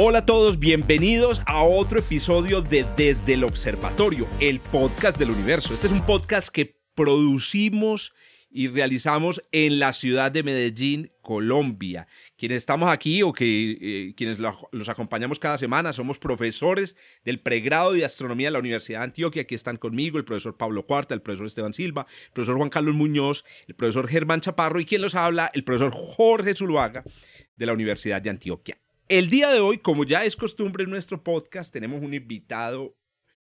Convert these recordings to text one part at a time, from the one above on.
Hola a todos, bienvenidos a otro episodio de Desde el Observatorio, el podcast del universo. Este es un podcast que producimos y realizamos en la ciudad de Medellín, Colombia. Quienes estamos aquí o que eh, quienes los acompañamos cada semana somos profesores del pregrado de astronomía de la Universidad de Antioquia. Aquí están conmigo el profesor Pablo Cuarta, el profesor Esteban Silva, el profesor Juan Carlos Muñoz, el profesor Germán Chaparro y quien los habla, el profesor Jorge Zuluaga de la Universidad de Antioquia. El día de hoy, como ya es costumbre en nuestro podcast, tenemos un invitado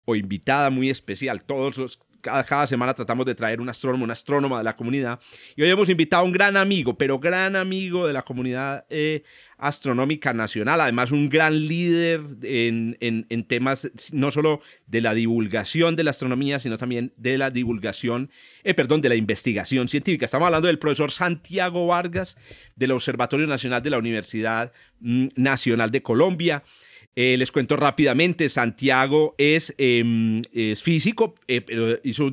o invitada muy especial. Todos los, cada, semana tratamos de traer un astrónomo, una astrónoma de la comunidad. Y hoy hemos invitado a un gran amigo, pero gran amigo de la comunidad eh, astronómica nacional. Además, un gran líder en, en, temas no solo de la divulgación de la astronomía, sino también de la divulgación, eh, perdón, de la investigación científica. Estamos hablando del profesor Santiago Vargas del Observatorio Nacional de la Universidad mm, Nacional de Colombia. Eh, les cuento rápidamente, Santiago es, em, es físico, eh, pero hizo,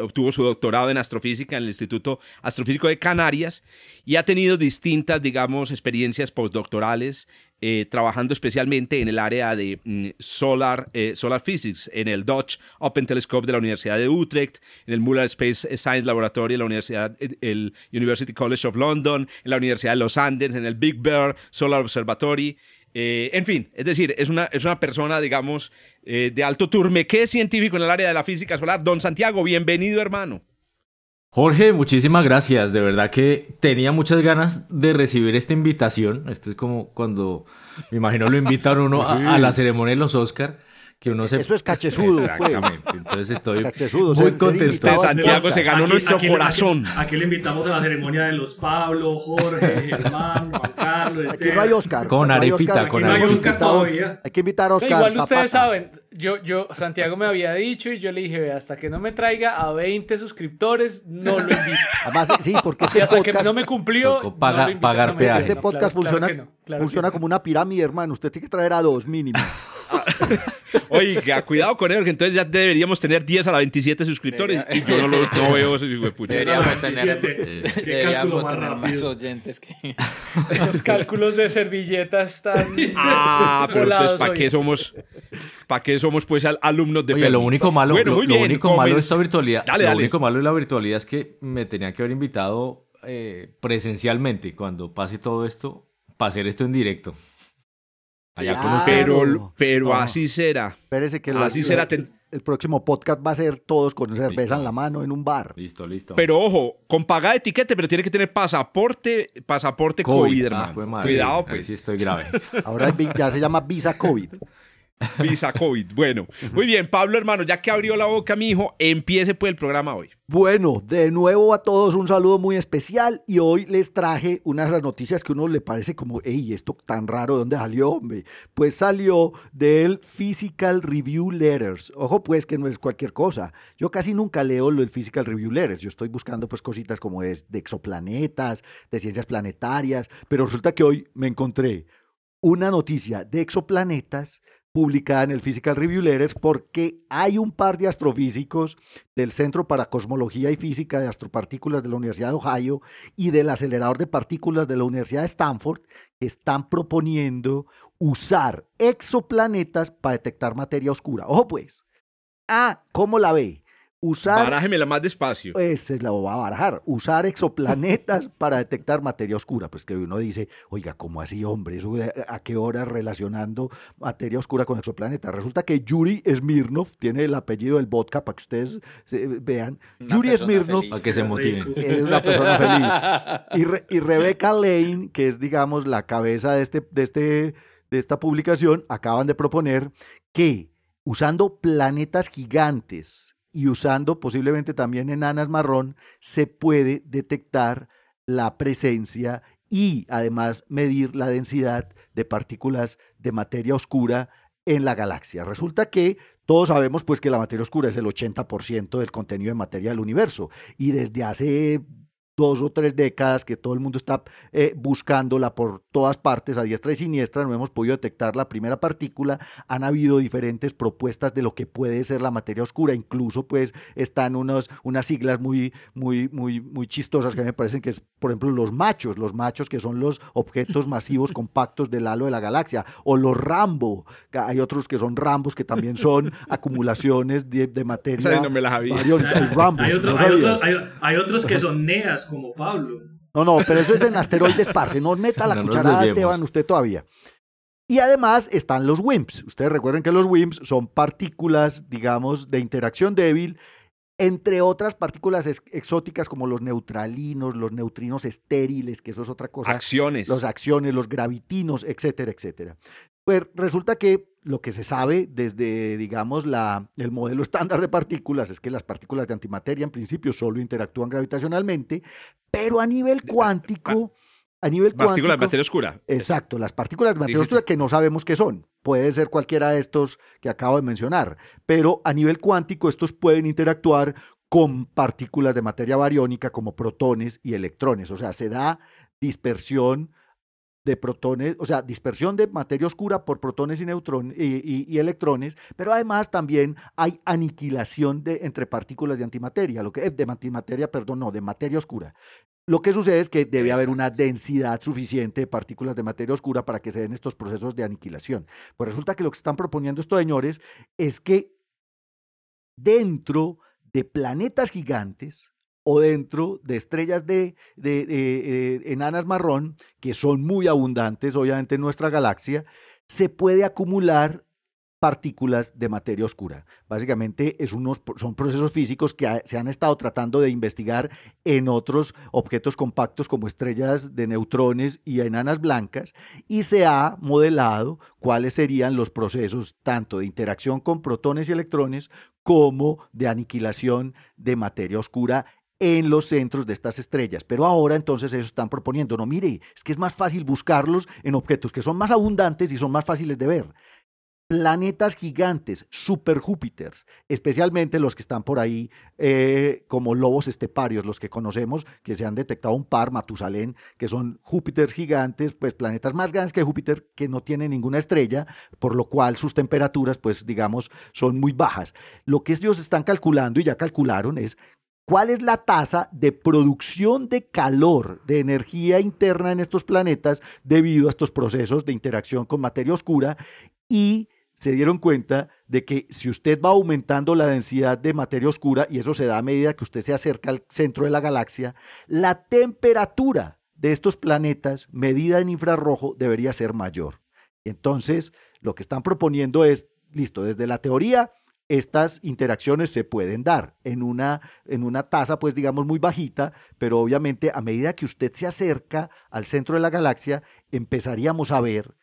obtuvo su doctorado en astrofísica en el Instituto Astrofísico de Canarias y ha tenido distintas, digamos, experiencias postdoctorales, eh, trabajando especialmente en el área de mm, solar, solar Physics, en el Dutch Open Telescope de la Universidad de Utrecht, en el Muller Space Science Laboratory de la Universidad, el University College of London, en la Universidad de los Andes, en el Big Bear Solar Observatory. Eh, en fin, es decir, es una, es una persona, digamos, eh, de alto turmequé científico en el área de la física solar. Don Santiago, bienvenido, hermano. Jorge, muchísimas gracias. De verdad que tenía muchas ganas de recibir esta invitación. Esto es como cuando, me imagino, lo invitaron uno a, a la ceremonia de los Oscar que uno se... Eso es cachezudo. Pues. Exactamente. Entonces estoy muy contento. Santiago se ganó nuestro corazón. Aquí, le invitamos a la ceremonia de los Pablo, Jorge, Germán, Juan Carlos. Aquí no hay Oscar. Con arepita, con arepita. todavía. Hay que invitar a Oscar. igual ustedes saben, yo, yo, Santiago me había dicho y yo le dije, hasta que no me traiga a 20 suscriptores, no lo invito. Además, sí, porque este y hasta que no me cumplió, paga, no pagarte Este podcast funciona, funciona como una pirámide, hermano. Usted tiene que traer a dos mínimo. Oiga, cuidado con él, que entonces ya deberíamos tener 10 a la 27 suscriptores y yo no lo no veo eso, Deberíamos tener, ¿Qué cálculo más, más oyentes que... Los cálculos de servilleta están Ah, pero entonces ¿para qué somos para qué somos pues alumnos de Oye, lo único malo, lo, único malo de esta virtualidad, lo único malo de la virtualidad es que me tenía que haber invitado eh, presencialmente cuando pase todo esto para hacer esto en directo. Pero, pero así será. Espérese que así será. El próximo podcast va a ser todos con cerveza en la mano en un bar. Listo, listo. Pero ojo, con pagada de etiquete, pero tiene que tener pasaporte, pasaporte COVID, hermano. Ah, Cuidado, pues. sí estoy grave. Ahora ya se llama visa COVID. Visa COVID. Bueno, muy bien, Pablo, hermano, ya que abrió la boca mi hijo, empiece pues el programa hoy. Bueno, de nuevo a todos un saludo muy especial y hoy les traje unas las noticias que a uno le parece como, hey, esto tan raro, ¿de dónde salió, hombre? Pues salió del Physical Review Letters. Ojo, pues que no es cualquier cosa. Yo casi nunca leo lo del Physical Review Letters. Yo estoy buscando pues cositas como es de exoplanetas, de ciencias planetarias, pero resulta que hoy me encontré una noticia de exoplanetas publicada en el Physical Review Letters porque hay un par de astrofísicos del Centro para Cosmología y Física de Astropartículas de la Universidad de Ohio y del acelerador de partículas de la Universidad de Stanford que están proponiendo usar exoplanetas para detectar materia oscura. Ojo pues. Ah, ¿cómo la ve? Usar, Barájemela más despacio. Ese la va a barajar. Usar exoplanetas para detectar materia oscura. Pues que uno dice, oiga, ¿cómo así, hombre? ¿Eso ¿A qué hora relacionando materia oscura con exoplanetas? Resulta que Yuri Smirnov, tiene el apellido del vodka para que ustedes vean. Yuri Smirnov. Para que se motiven. Es una persona feliz. Y, y Rebecca Lane, que es, digamos, la cabeza de, este, de, este, de esta publicación, acaban de proponer que usando planetas gigantes y usando posiblemente también enanas marrón, se puede detectar la presencia y además medir la densidad de partículas de materia oscura en la galaxia. Resulta que todos sabemos pues que la materia oscura es el 80% del contenido de materia del universo y desde hace dos o tres décadas que todo el mundo está eh, buscándola por todas partes, a diestra y siniestra, no hemos podido detectar la primera partícula, han habido diferentes propuestas de lo que puede ser la materia oscura, incluso pues están unos, unas siglas muy, muy, muy, muy chistosas que me parecen que es, por ejemplo, los machos, los machos que son los objetos masivos compactos del halo de la galaxia, o los Rambo, hay otros que son Rambos que también son acumulaciones de, materia. no me las había. hay, otros que son NEAS como Pablo. No, no, pero eso es en asteroides, parce. No meta la cucharada, Esteban, usted todavía. Y además están los WIMPs. Ustedes recuerden que los WIMPs son partículas, digamos, de interacción débil, entre otras partículas exóticas como los neutralinos, los neutrinos estériles, que eso es otra cosa. Acciones. Los acciones, los gravitinos, etcétera, etcétera. Pues resulta que lo que se sabe desde, digamos, la, el modelo estándar de partículas es que las partículas de antimateria en principio solo interactúan gravitacionalmente, pero a nivel cuántico... A nivel partículas de materia oscura. Exacto, las partículas de materia oscura que no sabemos qué son. Puede ser cualquiera de estos que acabo de mencionar, pero a nivel cuántico estos pueden interactuar con partículas de materia bariónica como protones y electrones. O sea, se da dispersión de protones, o sea, dispersión de materia oscura por protones y, neutrones y, electrones, pero además también hay aniquilación de, entre partículas de antimateria, lo que, de antimateria, perdón, no, de materia oscura. Lo que sucede es que debe haber una densidad suficiente de partículas de materia oscura para que se den estos procesos de aniquilación. Pues resulta que lo que están proponiendo estos señores es que dentro de planetas gigantes, o dentro de estrellas de, eh, enanas marrón, que son muy abundantes obviamente en nuestra galaxia, se puede acumular partículas de materia oscura. Básicamente es unos, son procesos físicos que se han estado tratando de investigar en otros objetos compactos como estrellas de neutrones y enanas blancas y se ha modelado cuáles serían los procesos tanto de interacción con protones y electrones como de aniquilación de materia oscura en los centros de estas estrellas. Pero ahora entonces ellos están proponiendo, no, mire, es que es más fácil buscarlos en objetos que son más abundantes y son más fáciles de ver. Planetas gigantes, super Júpiters, especialmente los que están por ahí eh, como lobos esteparios, los que conocemos, que se han detectado un par, Matusalén, que son Júpiters gigantes, pues planetas más grandes que Júpiter, que no tienen ninguna estrella, por lo cual sus temperaturas, pues digamos, son muy bajas. Lo que ellos están calculando, y ya calcularon, es cuál es la tasa de producción de calor, de energía interna en estos planetas debido a estos procesos de interacción con materia oscura y se dieron cuenta de que si usted va aumentando la densidad de materia oscura, y eso se da a medida que usted se acerca al centro de la galaxia, la temperatura de estos planetas medida en infrarrojo debería ser mayor. Entonces, lo que están proponiendo es, listo, desde la teoría estas interacciones se pueden dar en una, en una tasa, pues digamos, muy bajita, pero obviamente a medida que usted se acerca al centro de la galaxia, empezaríamos a ver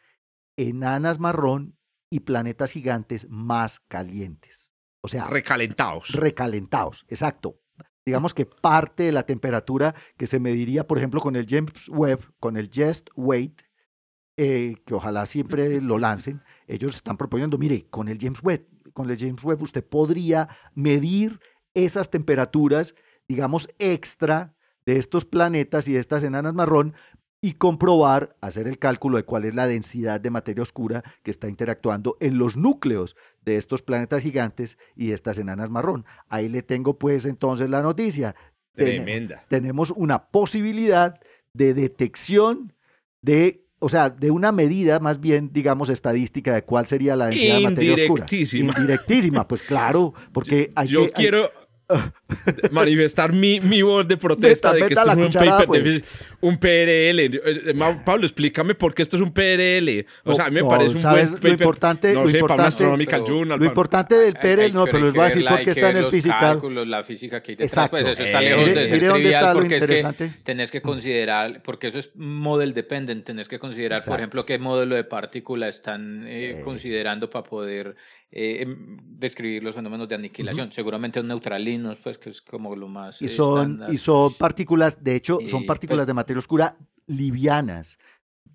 enanas marrón y planetas gigantes más calientes. O sea, recalentados. Recalentados, exacto. Digamos que parte de la temperatura que se mediría, por ejemplo, con el James Webb, con el Just Wait, eh, que ojalá siempre lo lancen, ellos están proponiendo, mire, con el James Webb, con el James Webb usted podría medir esas temperaturas, digamos, extra de estos planetas y de estas enanas marrón y comprobar, hacer el cálculo de cuál es la densidad de materia oscura que está interactuando en los núcleos de estos planetas gigantes y de estas enanas marrón. Ahí le tengo pues entonces la noticia. Tremenda. tenemos una posibilidad de detección de o sea, de una medida más bien, digamos, estadística de cuál sería la densidad de materia oscura. Indirectísima. Indirectísima, pues claro, porque hay yo quiero manifestar mi, mi voz de protesta de que esto es un paper pues. un PRL. Eh, Pablo, explícame por qué esto es un PRL. O sea, a mí me parece un buen paper. Lo importante, no lo sé, importante, Journal, lo importante del PRL, no, pero les voy a decir por qué está en el física. la física que hay detrás, pues eso está lejos de ser trivial porque es que tenés que considerar, porque eso es model dependent, tenés que considerar, por ejemplo, qué modelo de partícula están eh, considerando para poder eh, em, describir los fenómenos de aniquilación. Seguramente son neutralinos, pues que es como lo más. Y son, y son partículas, de hecho, son partículas pues de materia oscura livianas.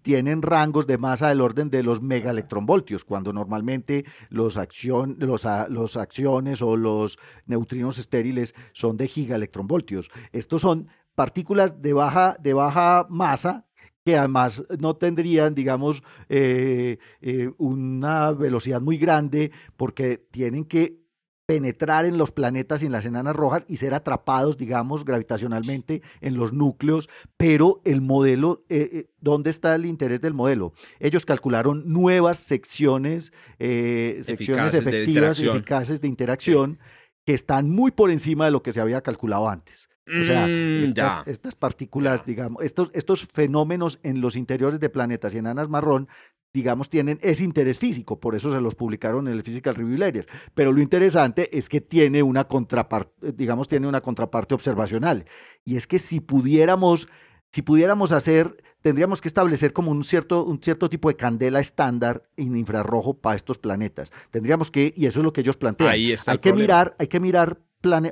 tienen rangos de masa del orden de los megaelectronvoltios, cuando normalmente los, acción, los, los acciones o los neutrinos estériles son de gigaelectronvoltios. Estos son partículas de baja, de baja masa que además no tendrían, digamos, eh, eh, una velocidad muy grande porque tienen que penetrar en los planetas y en las enanas rojas y ser atrapados, digamos, gravitacionalmente en los núcleos, pero el modelo, eh, ¿dónde está el interés del modelo? Ellos calcularon nuevas secciones, eh, secciones efectivas y eficaces de interacción que están muy por encima de lo que se había calculado antes. O sea, mm, estas, partículas, digamos, estos, estos fenómenos en los interiores de planetas y enanas marrón digamos, tienen ese interés físico, por eso se los publicaron en el Physical Review Letter. Pero lo interesante es que tiene una contraparte, digamos, tiene una contraparte observacional. Y es que si pudiéramos, si pudiéramos hacer, tendríamos que establecer como un cierto, un cierto tipo de candela estándar en infrarrojo para estos planetas. Tendríamos que, y eso es lo que ellos plantean. hay que mirar, hay que mirar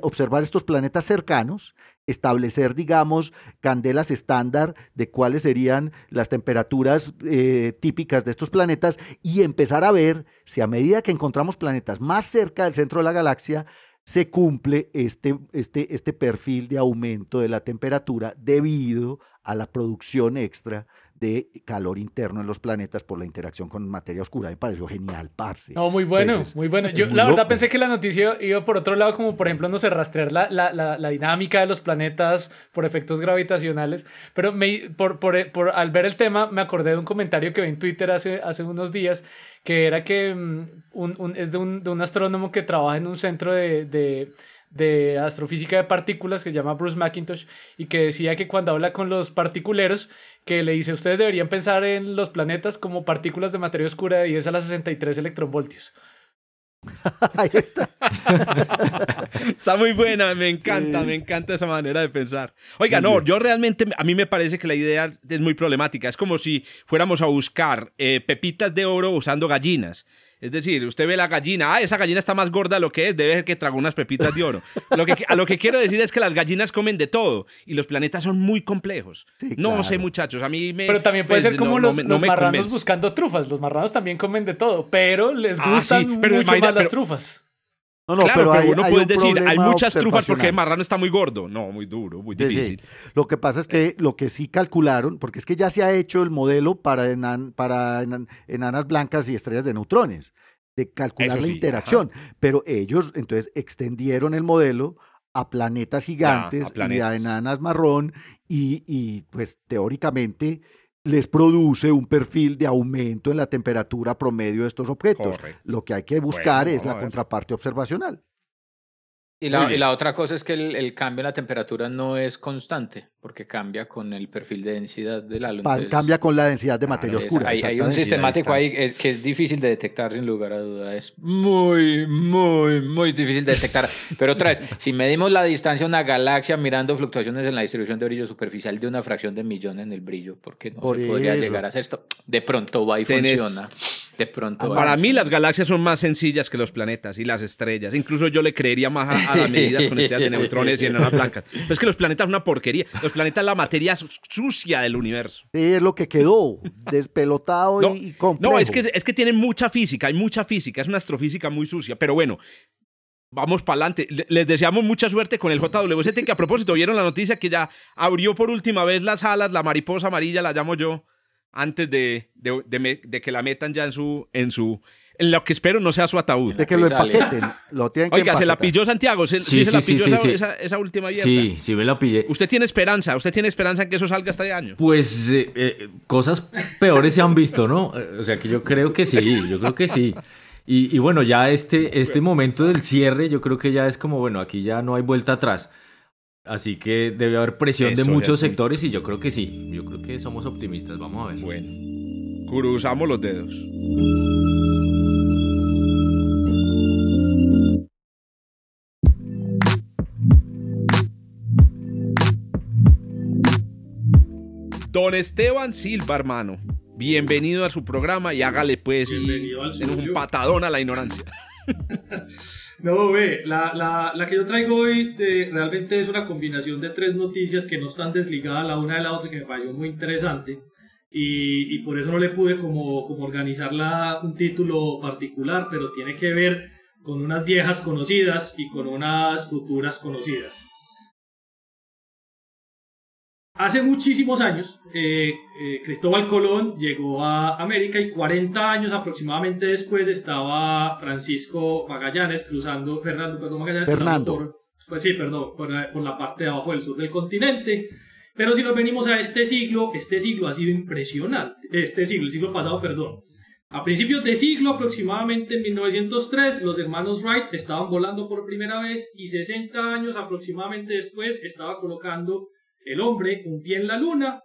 observar estos planetas cercanos, establecer, digamos, candelas estándar de cuáles serían las temperaturas eh, típicas de estos planetas y empezar a ver si a medida que encontramos planetas más cerca del centro de la galaxia, se cumple este, este, este perfil de aumento de la temperatura debido a la producción extra de calor interno en los planetas por la interacción con materia oscura. Me pareció genial, parce. No, muy bueno, muy bueno. Yo la verdad pensé que la noticia iba por otro lado, como por ejemplo, no sé, rastrear la, la, la, dinámica de los planetas por efectos gravitacionales, pero me, por, por, por, al ver el tema me acordé de un comentario que vi en Twitter hace, hace unos días, que era que mm, un, un, es de un, de un, astrónomo que trabaja en un centro de, de de astrofísica de partículas que se llama Bruce McIntosh y que decía que cuando habla con los particuleros que le dice, ustedes deberían pensar en los planetas como partículas de materia oscura de 10 a la 63 electronvoltios. Ahí está. está muy buena, me encanta, me encanta esa manera de pensar. Oiga, no, yo realmente, a mí me parece que la idea es muy problemática. Es como si fuéramos a buscar eh, pepitas de oro usando gallinas. Es decir, usted ve la gallina, ah, esa gallina está más gorda de lo que es, debe ser que tragó unas pepitas de oro. Lo que, a lo que quiero decir es que las gallinas comen de todo y los planetas son muy complejos. no sé, muchachos, a mí me... Pero también puede pues, ser como los, marranos buscando trufas. Los marranos también comen de todo, pero les ah, gustan mucho más las trufas. No, no, claro, pero, uno puede decir, hay muchas trufas porque el marrano está muy gordo. No, muy duro, muy difícil. Lo que pasa es que lo que sí calcularon, porque es que ya se ha hecho el modelo para, para enanas blancas y estrellas de neutrones, de calcular la interacción. Pero ellos entonces extendieron el modelo a planetas gigantes y a enanas marrón y, y pues teóricamente les produce un perfil de aumento en la temperatura promedio de estos objetos. Lo que hay que buscar es la contraparte observacional. Y la, otra cosa es que el, cambio en la temperatura no es constante, porque cambia con el perfil de densidad del halo. cambia con la densidad de materia oscura. Hay, un sistemático ahí que es difícil de detectar, sin lugar a duda. Es muy, muy, muy difícil de detectar. Pero otra vez, si medimos la distancia a una galaxia mirando fluctuaciones en la distribución de brillo superficial de una fracción de millón en el brillo, porque no se podría llegar a hacer esto. De pronto va y funciona. De pronto. Para mí, las galaxias son más sencillas que los planetas y las estrellas. Incluso yo le creería más a a las medidas con densidad de neutrones y enanas blancas. Pero es que los planetas son una porquería. Los planetas la materia sucia del universo. Sí, es lo que quedó, despelotado y complejo. No, es que, es que tienen mucha física, hay mucha física, es una astrofísica muy sucia. Pero bueno, vamos para adelante. Les deseamos mucha suerte con el JWST, que a propósito, vieron la noticia que ya abrió por última vez las alas, la mariposa amarilla, la llamo yo, antes de, de, que la metan ya en su, en su, lo que espero no sea su ataúd. De que lo empaqueten. Lo tienen que Oiga, se la pilló Santiago. ¿Se, sí, se la pilló esa, última abierta? Sí, sí me la pillé. ¿Usted tiene esperanza? ¿Usted tiene esperanza en que eso salga este año? Pues eh, eh, cosas peores se han visto, ¿no? O sea que yo creo que sí, yo creo que sí. Y, bueno, ya este, este momento del cierre, yo creo que ya es como, bueno, aquí ya no hay vuelta atrás. Así que debe haber presión de muchos sectores y yo creo que sí. Yo creo que somos optimistas. Vamos a ver. Bueno, cruzamos los dedos. Don Esteban Silva, hermano. Bienvenido a su programa y hágale pues un patadón a la ignorancia. no, ve, la, la, la, que yo traigo hoy de, realmente es una combinación de tres noticias que no están desligadas la una de la otra que me pareció muy interesante. y, por eso no le pude como, como organizar un título particular, pero tiene que ver con unas viejas conocidas y con unas futuras conocidas. Hace muchísimos años, eh, eh, Cristóbal Colón llegó a América y 40 años aproximadamente después estaba Francisco Magallanes cruzando, Fernando, perdón, Magallanes Fernando. pues sí, perdón, por, por, la parte de abajo del sur del continente. Pero si nos venimos a este siglo, este siglo ha sido impresionante. Este siglo, el siglo pasado, perdón. A principios de siglo, aproximadamente en 1903, los hermanos Wright estaban volando por primera vez y 60 años aproximadamente después estaba colocando el hombre un pie en la luna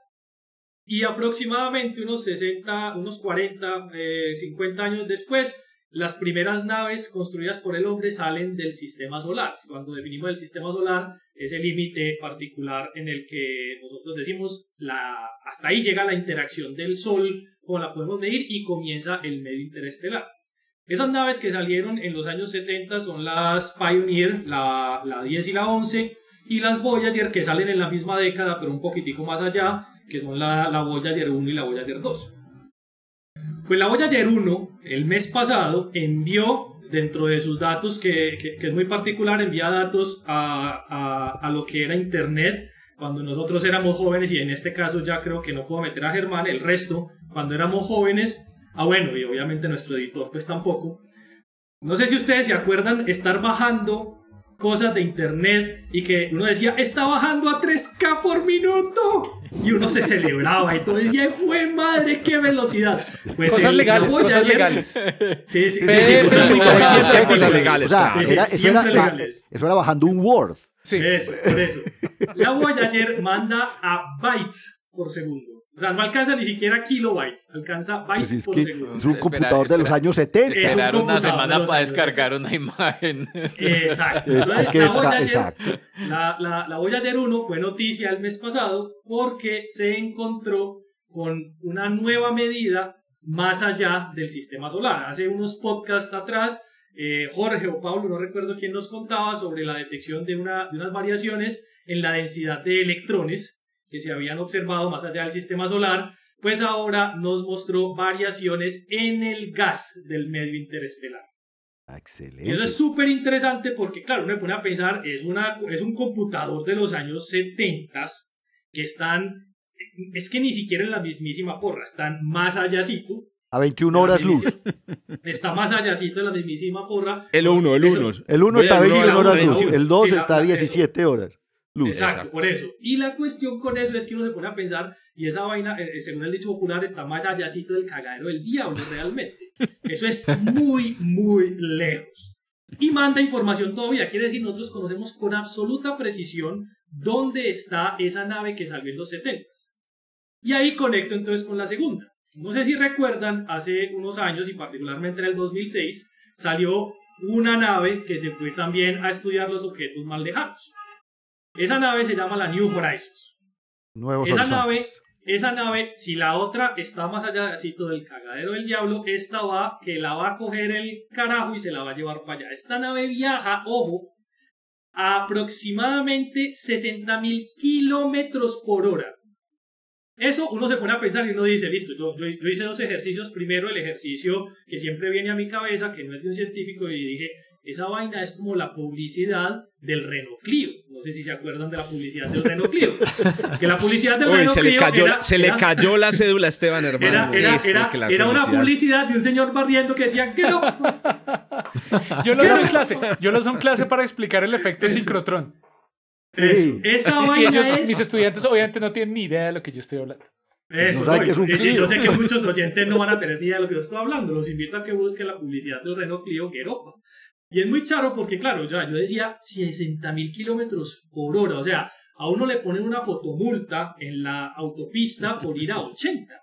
y aproximadamente unos 60, unos 40, 50 eh, años después, las primeras naves construidas por el hombre salen del sistema solar. Cuando definimos el sistema solar, ese límite particular en el que nosotros decimos la, hasta ahí llega la interacción del Sol, como la podemos medir, y comienza el medio interestelar. Esas naves que salieron en los años 70 son las Pioneer, la, la 10 y la 11, y las Voyager que salen en la misma década, pero un poquitico más allá, que son la, la Voyager 1 y la Voyager 2. Pues la Voyager 1, el mes pasado, envió dentro de sus datos, que, que, es muy particular, envía datos a, a, a, lo que era Internet cuando nosotros éramos jóvenes, y en este caso ya creo que no puedo meter a Germán, el resto, cuando éramos jóvenes, ah bueno, y obviamente nuestro editor pues tampoco. No sé si ustedes se acuerdan estar bajando cosas de internet y que uno decía, está bajando a 3K por minuto. Y uno se celebraba y todo decía, ¡jue madre, qué velocidad! Pues cosas legales, cosas legales. Sí, sí, sí, cosas legales. Eso era bajando un Word. Sí. Eso, por eso. La Voyager manda a bytes por segundo. O sea, no alcanza ni siquiera kilobytes, alcanza bytes pues por segundo. Es un computador de los años 70. Esperar una semana para descargar una imagen. Exacto. la, la, la, Voyager 1 fue noticia el mes pasado porque se encontró con una nueva medida más allá del sistema solar. Hace unos podcasts atrás, eh, Jorge o Pablo, no recuerdo quién nos contaba sobre la detección de, una, de unas variaciones en la densidad de electrones que se habían observado más allá del sistema solar, pues ahora nos mostró variaciones en el gas del medio interestelar. Excelente. Y eso es súper interesante porque, claro, uno me pone a pensar, es, una, es un computador de los años 70 que están, es que ni siquiera en la mismísima porra, están más allácito. A 21 horas luz. Está más allácito de la mismísima porra. El 1, el 1. El 1 está a 21 horas luz, el 2 está a 17 horas. Exacto, por eso. Y la cuestión con eso es que uno se pone a pensar, y esa vaina, eh, eh, según el dicho popular, está más allácito del cagadero del diablo realmente. Eso es muy, muy lejos. Y manda información todavía, quiere decir, nosotros conocemos con absoluta precisión dónde está esa nave que salió en los 70. Y ahí conecto entonces con la segunda. No sé si recuerdan, hace unos años, y particularmente en el 2006, salió una nave que se fue también a estudiar los objetos más lejanos. Esa nave se llama la New Horizons. Nuevos esa nave, esa nave, si la otra está más allá del cagadero del diablo, esta va, que la va a coger el carajo y se la va a llevar para allá. Esta nave viaja, ojo, a aproximadamente 60.000 kilómetros por hora. Eso uno se pone a pensar y uno dice, listo, yo, yo, hice dos ejercicios. Primero, el ejercicio que siempre viene a mi cabeza, que no es de un científico, y dije, esa vaina es como la publicidad del Renault Clio. No sé si se acuerdan de la publicidad del Renault Clio. Que la publicidad del Renault se Clio. Le cayó, se le cayó la cédula a Esteban, hermano. Era, era, era, una publicidad de un señor barriendo que decía que no. yo lo son clase. Yo lo son clase para explicar el efecto de sincrotrón. Sí. esa vaina es... Mis estudiantes obviamente no tienen ni idea de lo que yo estoy hablando. Eso, no, yo, yo, sé que muchos oyentes no van a tener ni idea de lo que yo estoy hablando. Los invito a que busquen la publicidad del Renault Clio Gueropa. Y es muy charo porque, claro, ya yo decía 60 mil kilómetros por hora. O sea, a uno le ponen una fotomulta en la autopista por ir a 80.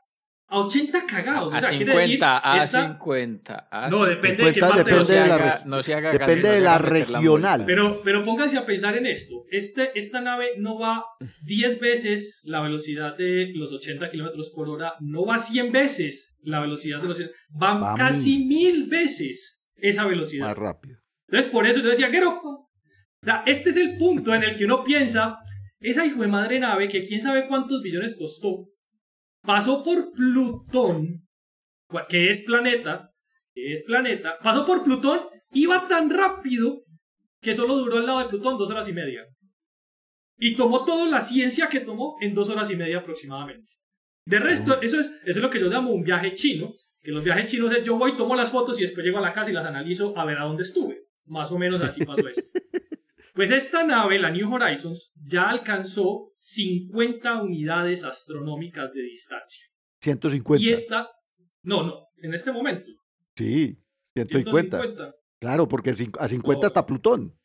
A 80 cagados. o sea, 50, quiere decir. A 50. no, depende de qué parte depende de la, no se haga Depende de la regional. pero, pero pónganse a pensar en esto. Este, esta nave no va 10 veces la velocidad de los 80 kilómetros por hora. No va 100 veces la velocidad de los. Van va casi mil veces esa velocidad. Más rápido. Entonces, por eso yo decía, ¿qué O sea, este es el punto en el que uno piensa, esa hijo de madre nave, que quién sabe cuántos billones costó, pasó por Plutón, que es planeta, que es planeta, pasó por Plutón, iba tan rápido que solo duró al lado de Plutón dos horas y media. Y tomó toda la ciencia que tomó en dos horas y media aproximadamente. De resto, eso es, eso es lo que yo llamo un viaje chino, que los viajes chinos es yo voy, tomo las fotos y después llego a la casa y las analizo a ver a dónde estuve. Más o menos así pasó esto. Pues esta nave, la New Horizons, ya alcanzó 50 unidades astronómicas de distancia. 150. Y esta, no, no, en este momento. Sí, 150. Claro, porque a 50 está Plutón.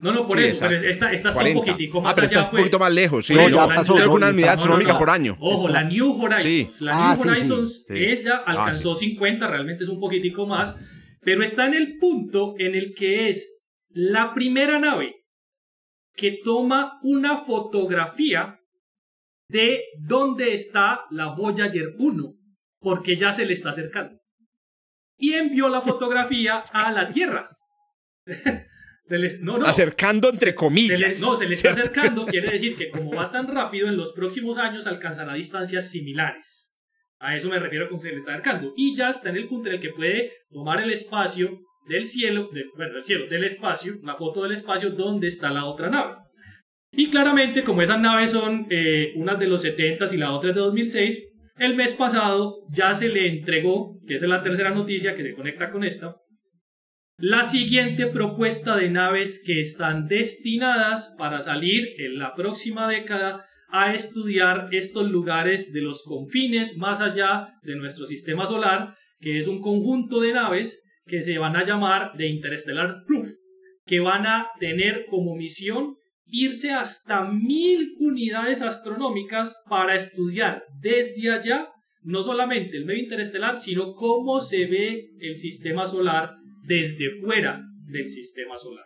No, no, por eso, pero esta, esta está un poquitico más ah, pero allá. Está un poquito pues. más lejos, sí. No, ya pasó, una unidad astronómica por año. Ojo, la New Horizons. La New ah, Horizons, sí, ella ah, alcanzó 50, realmente es un poquitico más, pero está en el punto en el que es la primera nave que toma una fotografía de dónde está la Voyager 1, porque ya se le está acercando. Y envió la fotografía a la Tierra. se les, no, no, acercando entre comillas. no, se le está acercando, quiere decir que como va tan rápido, en los próximos años alcanzará distancias similares. A eso me refiero con se le está acercando. Y ya está en el punto en el que puede tomar el espacio del cielo, bueno, del cielo, del espacio, la foto del espacio donde está la otra nave. Y claramente, como esas naves son eh, unas de los 70 y la otra es de 2006, el mes pasado ya se le entregó, que esa es la tercera noticia que se conecta con esta, la siguiente propuesta de naves que están destinadas para salir en la próxima década a estudiar estos lugares de los confines más allá de nuestro sistema solar, que es un conjunto de naves que se van a llamar de Interstellar Proof, que van a tener como misión irse hasta mil unidades astronómicas para estudiar desde allá no solamente el medio interestelar, sino cómo se ve el sistema solar desde fuera del sistema solar.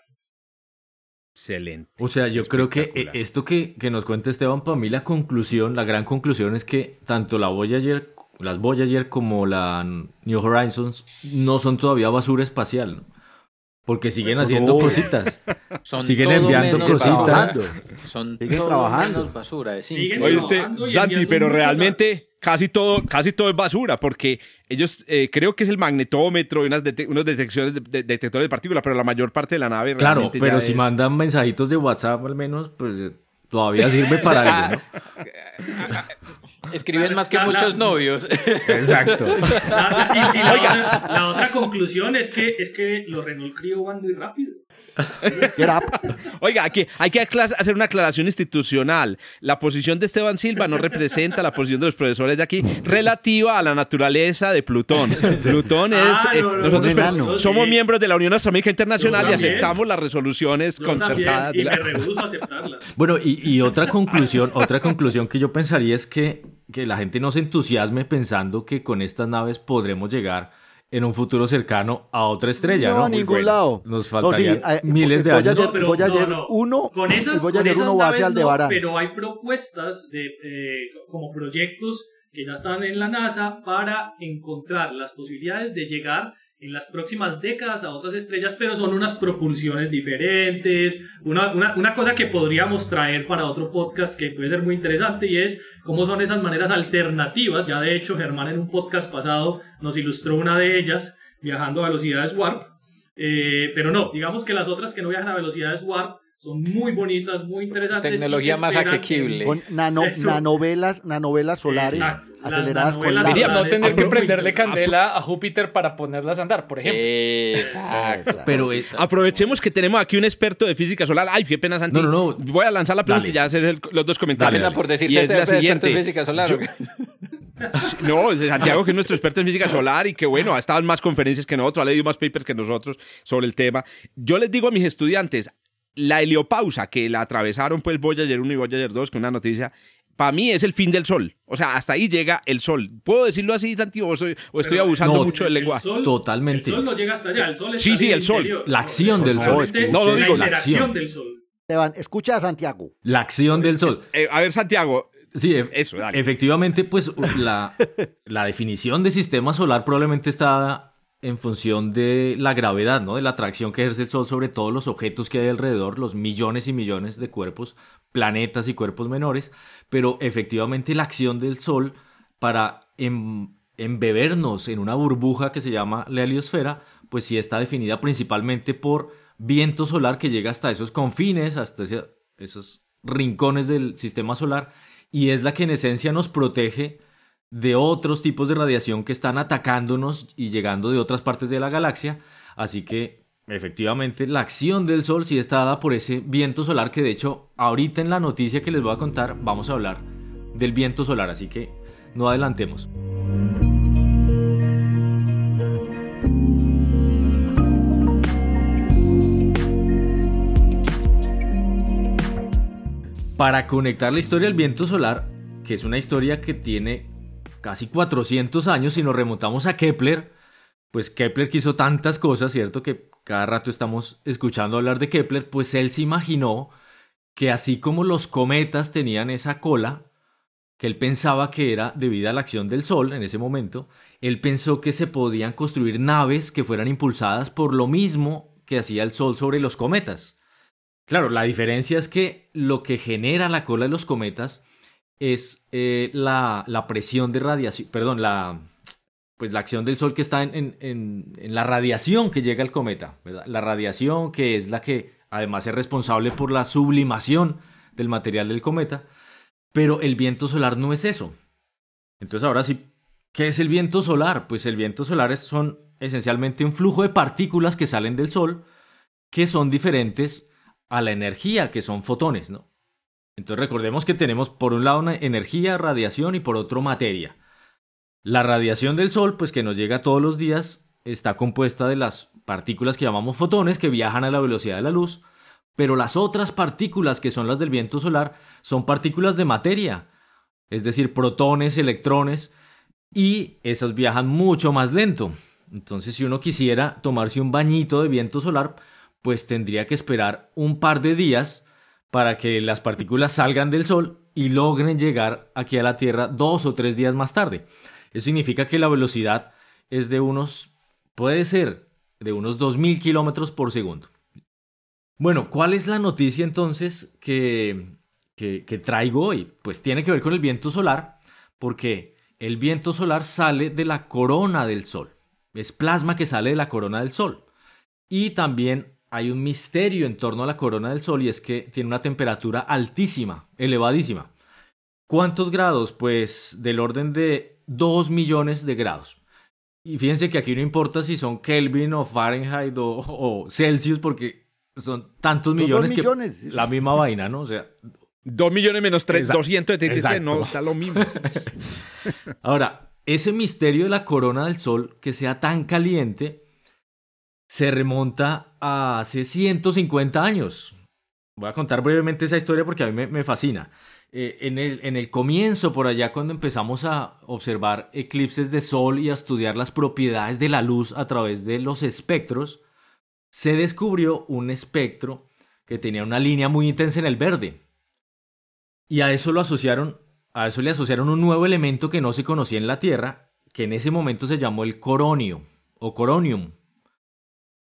Excelente. O sea, yo creo que eh, esto que, que, nos cuenta Esteban, para mí la conclusión, la gran conclusión es que tanto la Voyager las Voyager como la New Horizons no son todavía basura espacial, Porque siguen haciendo cositas. siguen enviando cositas. Son siguen trabajando. basura. Oye, Santi, pero realmente casi todo, casi todo es basura, porque ellos eh, creo que es el magnetómetro y unas unos detecciones de, detectores de partículas, pero la mayor parte de la nave Claro, pero si mandan mensajitos de WhatsApp al menos, pues todavía sirve para algo, Escriben más que muchos novios. Exacto. La, la, otra, conclusión es que, es que los Renault Clio van muy rápido. Oiga, aquí hay que hacer una aclaración institucional. La posición de Esteban Silva no representa la posición de los profesores de aquí relativa a la naturaleza de Plutón. Plutón es. Ah, eh, nosotros somos miembros de la Unión Astronómica Internacional y aceptamos las resoluciones concertadas. y me rehuso a aceptarlas. Bueno, y, y, otra conclusión, otra conclusión que yo pensaría es que, que la gente no se entusiasme pensando que con estas naves podremos llegar en un futuro cercano a otra estrella, ¿no? No, a ningún lado. Nos faltarían miles de años. No, pero, no, uno, con esas, con esas uno naves no, pero hay propuestas de, eh, como proyectos que ya están en la NASA para encontrar las posibilidades de llegar en las próximas décadas a otras estrellas, pero son unas propulsiones diferentes, una, una, una, cosa que podríamos traer para otro podcast que puede ser muy interesante y es cómo son esas maneras alternativas. Ya de hecho Germán en un podcast pasado nos ilustró una de ellas viajando a velocidades warp, eh, pero no, digamos que las otras que no viajan a velocidades warp son muy bonitas, muy interesantes. Tecnología más asequible. Con nano, nanovelas, nanovelas solares aceleradas con No tener que prenderle candela a Júpiter para ponerlas a andar, por ejemplo. Pero eh, aprovechemos que tenemos aquí un experto de física solar. Ay, qué pena, Santi. No, no, no. Voy a lanzar la pregunta y ya hacer los dos comentarios. Dale, por decirte y es la siguiente. De física solar. No, Santiago, que es nuestro experto en física solar y que, bueno, ha estado en más conferencias que nosotros, ha leído más papers que nosotros sobre el tema. Yo les digo a mis estudiantes, la heliopausa que la atravesaron pues Voyager 1 y Voyager 2, que una noticia, para mí es el fin del sol. O sea, hasta ahí llega el sol. ¿Puedo decirlo así, Santiago? ¿O, estoy abusando mucho del lenguaje? Totalmente. El sol no llega hasta allá. El sol sí, sí, el sol. La acción del sol. No, lo digo, la acción del sol. Esteban, escucha a Santiago. La acción del sol. Eh, a ver, Santiago. Sí, e- eso, dale. efectivamente, pues la, la definición de sistema solar probablemente está en función de la gravedad, ¿no? De la atracción que ejerce el Sol sobre todos los objetos que hay alrededor, los millones y millones de cuerpos, planetas y cuerpos menores, pero efectivamente la acción del Sol para em, embebernos en una burbuja que se llama la heliosfera, pues sí está definida principalmente por viento solar que llega hasta esos confines, hasta esos rincones del sistema solar, y es la que en esencia nos protege de otros tipos de radiación que están atacándonos y llegando de otras partes de la galaxia. Así que efectivamente la acción del Sol sí está dada por ese viento solar que de hecho ahorita en la noticia que les voy a contar vamos a hablar del viento solar. Así que no adelantemos. Para conectar la historia del viento solar, que es una historia que tiene casi 400 años, si nos remontamos a Kepler, pues Kepler quiso tantas cosas, ¿cierto? Que cada rato estamos escuchando hablar de Kepler, pues él se imaginó que así como los cometas tenían esa cola, que él pensaba que era debido a la acción del Sol en ese momento, él pensó que se podían construir naves que fueran impulsadas por lo mismo que hacía el Sol sobre los cometas. Claro, la diferencia es que lo que genera la cola de los cometas es eh, la, presión de radiación, perdón, la, pues la acción del Sol que está en, la radiación que llega al cometa, la radiación que es la que además es responsable por la sublimación del material del cometa, pero el viento solar no es eso. Entonces ahora sí, ¿qué es el viento solar? Pues el viento solar es, son esencialmente un flujo de partículas que salen del Sol que son diferentes a la energía que son fotones, ¿no? Entonces recordemos que tenemos por un lado una energía, radiación y por otro materia. La radiación del Sol, pues que nos llega todos los días, está compuesta de las partículas que llamamos fotones que viajan a la velocidad de la luz, pero las otras partículas que son las del viento solar son partículas de materia, es decir, protones, electrones, y esas viajan mucho más lento. Entonces, si uno quisiera tomarse un bañito de viento solar, pues tendría que esperar un par de días para que las partículas salgan del Sol y logren llegar aquí a la Tierra dos o tres días más tarde. Eso significa que la velocidad es de unos, puede ser, de unos 2.000 kilómetros por segundo. Bueno, ¿cuál es la noticia entonces que, que, que traigo hoy? Pues tiene que ver con el viento solar, porque el viento solar sale de la corona del Sol. Es plasma que sale de la corona del Sol. Y también hay un misterio en torno a la corona del Sol y es que tiene una temperatura altísima, elevadísima. ¿Cuántos grados? Pues del orden de 2 millones de grados. Y fíjense que aquí no importa si son Kelvin o Fahrenheit o, Celsius, porque son tantos millones, millones que la misma vaina, ¿no? O sea, 2 millones menos 3, 273, no, está lo mismo. Ahora, ese misterio de la corona del Sol que sea tan caliente se remonta a hace 150 años. Voy a contar brevemente esa historia porque a mí me, fascina. Eh, en, el, en el comienzo, por allá, cuando empezamos a observar eclipses de sol y a estudiar las propiedades de la luz a través de los espectros, se descubrió un espectro que tenía una línea muy intensa en el verde. Y a eso lo asociaron, a eso le asociaron un nuevo elemento que no se conocía en la Tierra, que en ese momento se llamó el coronio o coronium.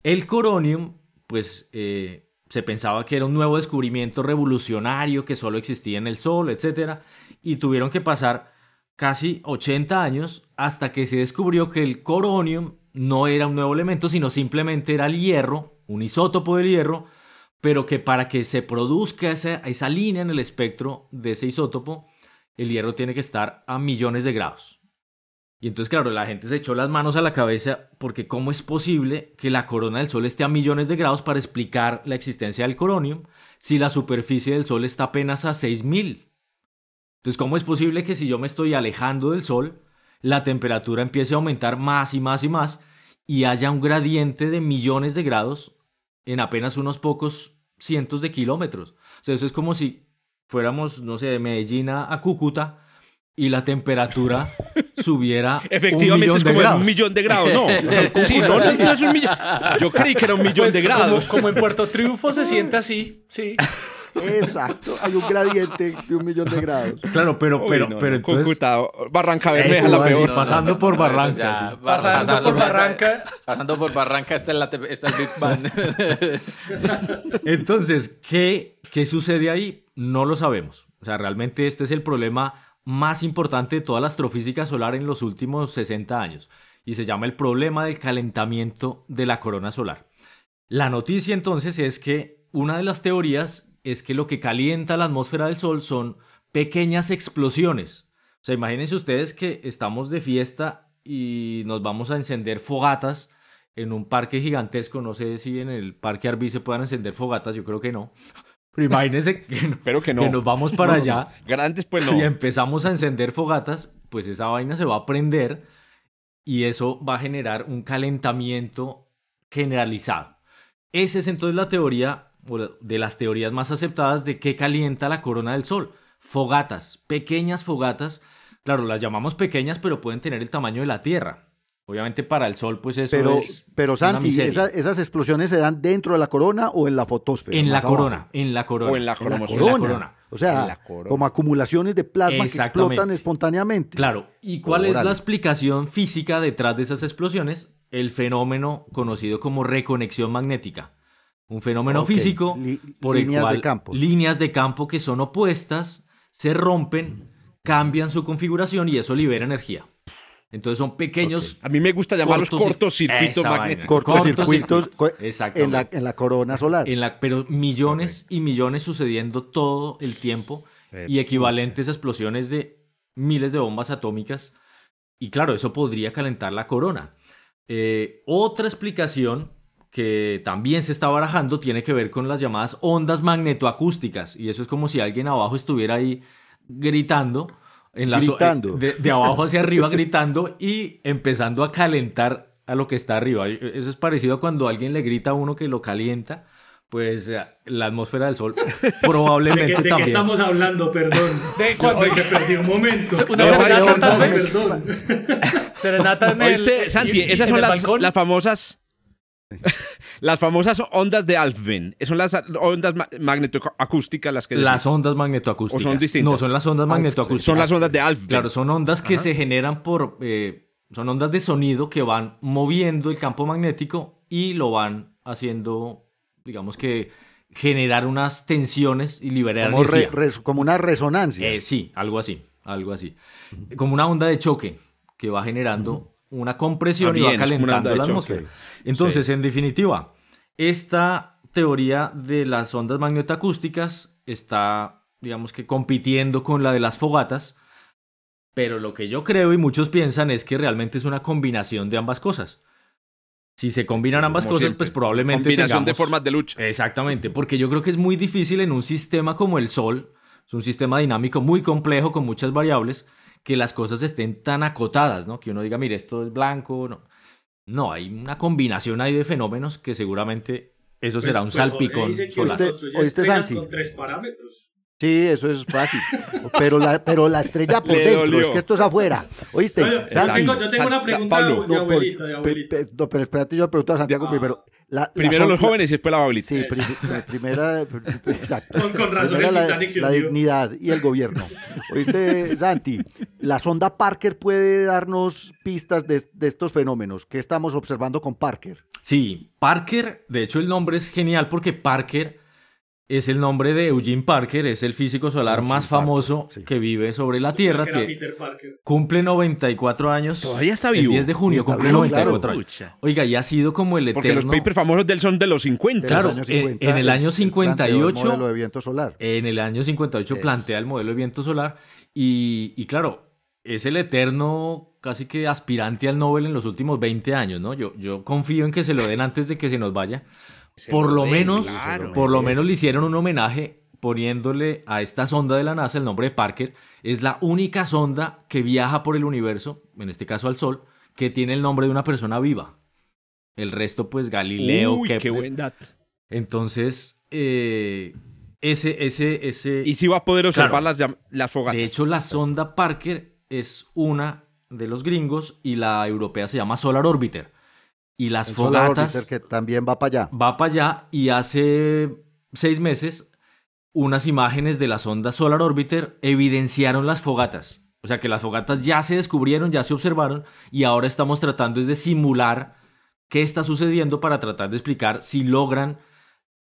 El coronium, pues eh, se pensaba que era un nuevo descubrimiento revolucionario que solo existía en el Sol, etc. Y tuvieron que pasar casi 80 años hasta que se descubrió que el coronium no era un nuevo elemento, sino simplemente era el hierro, un isótopo del hierro, pero que para que se produzca esa, esa línea en el espectro de ese isótopo, el hierro tiene que estar a millones de grados. Y entonces, claro, la gente se echó las manos a la cabeza porque ¿cómo es posible que la corona del Sol esté a millones de grados para explicar la existencia del coronium si la superficie del Sol está apenas a 6000? Entonces, ¿cómo es posible que si yo me estoy alejando del Sol, la temperatura empiece a aumentar más y más y más y haya un gradiente de millones de grados en apenas unos pocos cientos de kilómetros? O sea, eso es como si fuéramos, no sé, de Medellín a Cúcuta y la temperatura subiera Efectivamente un es como un millón de grados, no. Sí, no, no, es un millón. Yo creí que era un millón pues de grados. Como, en Puerto Triunfo se siente así, sí. Exacto, hay un gradiente de un millón de grados. Pero, pero, pero, pero entonces... Barranca Bermeja la peor. pasando por Barranca. pasando, por Barranca. Pasando por Barranca está, la, está el Big Bang. entonces, ¿qué, ¿qué sucede ahí? No lo sabemos. O sea, realmente este es el problema más importante de toda la astrofísica solar en los últimos 60 años y se llama el problema del calentamiento de la corona solar. La noticia entonces es que una de las teorías es que lo que calienta la atmósfera del Sol son pequeñas explosiones. O sea, imagínense ustedes que estamos de fiesta y nos vamos a encender fogatas en un parque gigantesco. No sé si en el parque Arby se puedan encender fogatas, yo creo que no. Pero imagínense que, que, no. nos vamos para allá. Grandes, pues no. Y empezamos a encender fogatas, pues esa vaina se va a prender y eso va a generar un calentamiento generalizado. Esa es entonces la teoría, de las teorías más aceptadas de qué calienta la corona del Sol. Fogatas, pequeñas fogatas. Claro, las llamamos pequeñas, pero pueden tener el tamaño de la Tierra. Obviamente para el Sol, pues eso pero, es. Pero Santi, ¿esas explosiones se dan dentro de la corona o en la fotosfera? En la corona, en la corona. O en la, corona. O sea, como acumulaciones de plasma que explotan espontáneamente. Claro. ¿Y cuál es la explicación física detrás de esas explosiones? El fenómeno conocido como reconexión magnética. Un fenómeno físico por el cual de campo. líneas de campo que son opuestas se rompen, cambian su configuración y eso libera energía. Entonces son pequeños. A mí me gusta llamarlos cortocircuitos magnéticos. Cortocircuitos en la, en la corona solar. En la, pero millones y millones sucediendo todo el tiempo y equivalentes a explosiones de miles de bombas atómicas. Y claro, eso podría calentar la corona. Eh, otra explicación que también se está barajando tiene que ver con las llamadas ondas magnetoacústicas. Y eso es como si alguien abajo estuviera ahí gritando en la gritando. De, abajo hacia arriba gritando y empezando a calentar a lo que está arriba. Eso es parecido a cuando alguien le grita a uno que lo calienta. Pues eh, la atmósfera del Sol probablemente ¿De, de qué estamos hablando? Perdón. De cuando me perdí un momento. Una no, perdón, perdón. ¿Oíste, Santi, esas son las, las famosas las famosas ondas de Alfvén. Son las ondas magnetoacústicas las que Las ondas magnetoacústicas. ¿O son distintas? No, son las ondas magnetoacústicas. Son las ondas de Alfvén. Claro, son ondas que se generan por... Eh, son ondas de sonido que van moviendo el campo magnético y lo van haciendo, digamos que, generar unas tensiones y liberar como energía. como una resonancia. Eh, sí, algo así, algo así. Como una onda de choque que va generando una compresión y va calentando la atmósfera. Entonces, en definitiva, esta teoría de las ondas magnetoacústicas está, digamos que, compitiendo con la de las fogatas, pero lo que yo creo y muchos piensan es que realmente es una combinación de ambas cosas. Si se combinan ambas cosas, pues probablemente combinación de formas de lucha. Exactamente, porque yo creo que es muy difícil en un sistema como el Sol, es un sistema dinámico muy complejo con muchas variables, que las cosas estén tan acotadas, ¿no? Que uno diga, mire, esto es blanco, no. No, hay una combinación ahí de fenómenos que seguramente eso pues, será un pues, salpicón solar. ¿Oíste, Santi? con tres parámetros. Sí, eso es fácil. Pero la, pero la estrella por dentro, es que esto es afuera. ¿Oíste? yo, tengo, yo tengo una pregunta de, abuelita, de abuelita. no, pero espérate, yo le pregunto a Santiago ah. primero. Primero los jóvenes y después la abuelita. Sí, primera, exacto. Con, razón el la, la dignidad y el gobierno. ¿Oíste, Santi? La sonda Parker puede darnos pistas de, de estos fenómenos. ¿Qué estamos observando con Parker? Sí, Parker, de hecho el nombre es genial porque Parker es el nombre de Eugene Parker, es el físico solar más famoso que vive sobre la Tierra, que, cumple 94 años. Todavía está vivo. El 10 de junio cumple 94 años. Oiga, y ha sido como el eterno... Porque los papers famosos de él son de los 50. Claro, en, el año 58... El modelo de viento solar. En el año 58 plantea el modelo de viento solar y, y claro, es el eterno casi que aspirante al Nobel en los últimos 20 años, ¿no? Yo, yo confío en que se lo den antes de que se nos vaya por lo, menos, por lo menos le hicieron un homenaje poniéndole a esta sonda de la NASA el nombre de Parker. Es la única sonda que viaja por el universo, en este caso al Sol, que tiene el nombre de una persona viva. El resto, pues Galileo, Uy, qué buen dato. Entonces, eh, ese, ese, ese. Y si va a poder observar las, las fogatas. De hecho, la sonda Parker es una de los gringos y la europea se llama Solar Orbiter y las fogatas. que también va para allá. Va para allá y hace seis meses unas imágenes de la sonda Solar Orbiter evidenciaron las fogatas. O sea que las fogatas ya se descubrieron, ya se observaron y ahora estamos tratando de simular qué está sucediendo para tratar de explicar si logran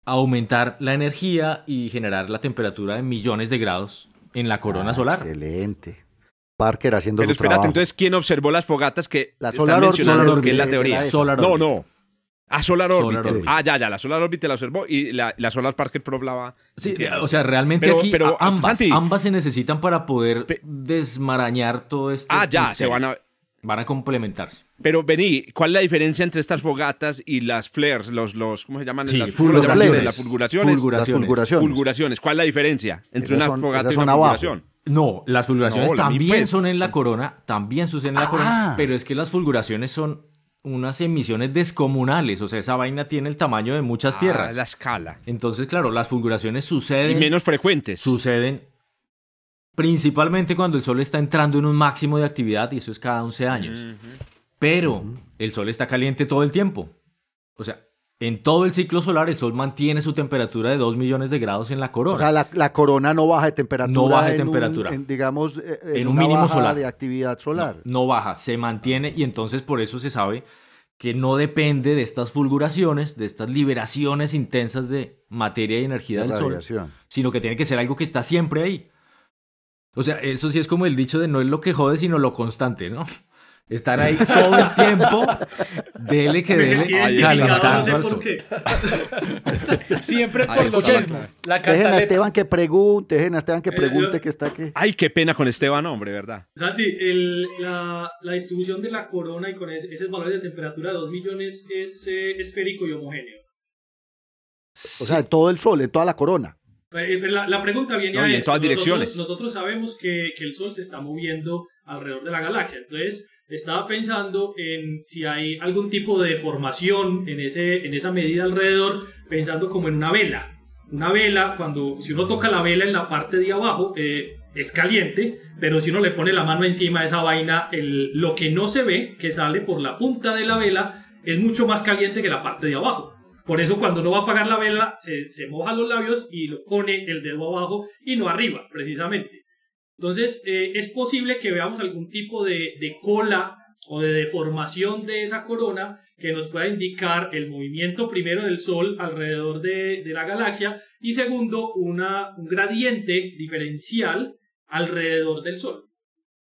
aumentar la energía y generar la temperatura de millones de grados en la corona ah, solar. Excelente. Parker haciendo Pero espérate, entonces, ¿quién observó las fogatas que la Solar, Orbit, que es la teoría? no, no. Ah, Solar Orbit. Ah, ya, ya, la Solar Orbit la observó y la, Solar Parker probaba. Sí, o sea, realmente aquí pero, ambas, ambas se necesitan para poder desmarañar todo esto. Ah, ya, se van a Van a complementarse. Pero vení, ¿cuál es la diferencia entre estas fogatas y las flares, los, los ¿cómo se llaman? Sí, las, fulguraciones. las fulguraciones. fulguraciones. fulguraciones. ¿Cuál es la diferencia entre una fogata y una fulguración? No, las fulguraciones también son en la corona, también suceden en la corona, ah. pero es que las fulguraciones son unas emisiones descomunales, o sea, esa vaina tiene el tamaño de muchas ah, tierras. la escala. Entonces, claro, las fulguraciones suceden... Y menos frecuentes. Suceden principalmente cuando el Sol está entrando en un máximo de actividad, y eso es cada 11 años. Pero el Sol está caliente todo el tiempo. O sea, en todo el ciclo solar el Sol mantiene su temperatura de 2 millones de grados en la corona. O sea, la, corona no baja de temperatura. No baja de temperatura. digamos, eh, en, un mínimo solar. de actividad solar. No, baja, se mantiene y entonces por eso se sabe que no depende de estas fulguraciones, de estas liberaciones intensas de materia y energía del Sol, sino que tiene que ser algo que está siempre ahí. O sea, eso sí es como el dicho de no es lo que jode, sino lo constante, ¿no? Estar ahí todo el tiempo, dele que dele, calentando no sé por qué. Siempre por lo mismo. La dejen a Esteban que pregunte, dejen a Esteban que eh, pregunte que está aquí. Ay, qué pena con Esteban, hombre, ¿verdad? Santi, el, la, la, distribución de la corona y con ese, esos valores de temperatura de 2 millones es eh, esférico y homogéneo. O sea, todo el sol, en toda la corona. Eh, la, pregunta viene a en todas direcciones. Nosotros sabemos que, que, el Sol se está moviendo alrededor de la galaxia. Entonces, estaba pensando en si hay algún tipo de deformación en, ese, en esa medida alrededor, pensando como en una vela. Una vela, cuando si uno toca la vela en la parte de abajo, eh, es caliente, pero si uno le pone la mano encima de esa vaina, el, lo que no se ve, que sale por la punta de la vela, es mucho más caliente que la parte de abajo. Por eso cuando uno va a apagar la vela, se, moja los labios y lo pone el dedo abajo y no arriba, precisamente. Entonces, eh, es posible que veamos algún tipo de, cola o de deformación de esa corona que nos pueda indicar el movimiento primero del Sol alrededor de, la galaxia y segundo, una, un gradiente diferencial alrededor del Sol.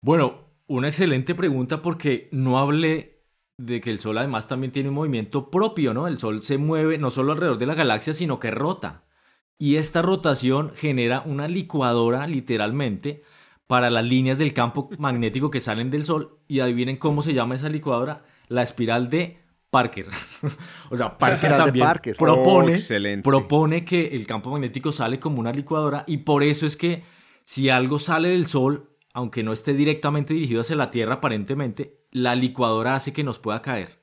Bueno, una excelente pregunta porque no hablé de que el Sol además también tiene un movimiento propio, ¿no? El Sol se mueve no solo alrededor de la galaxia, sino que rota. Y esta rotación genera una licuadora, literalmente, para las líneas del campo magnético que salen del Sol. Y adivinen cómo se llama esa licuadora, la espiral de Parker. o sea, Parker también Propone, oh, propone que el campo magnético sale como una licuadora y por eso es que si algo sale del Sol, aunque no esté directamente dirigido hacia la Tierra aparentemente, la licuadora hace que nos pueda caer.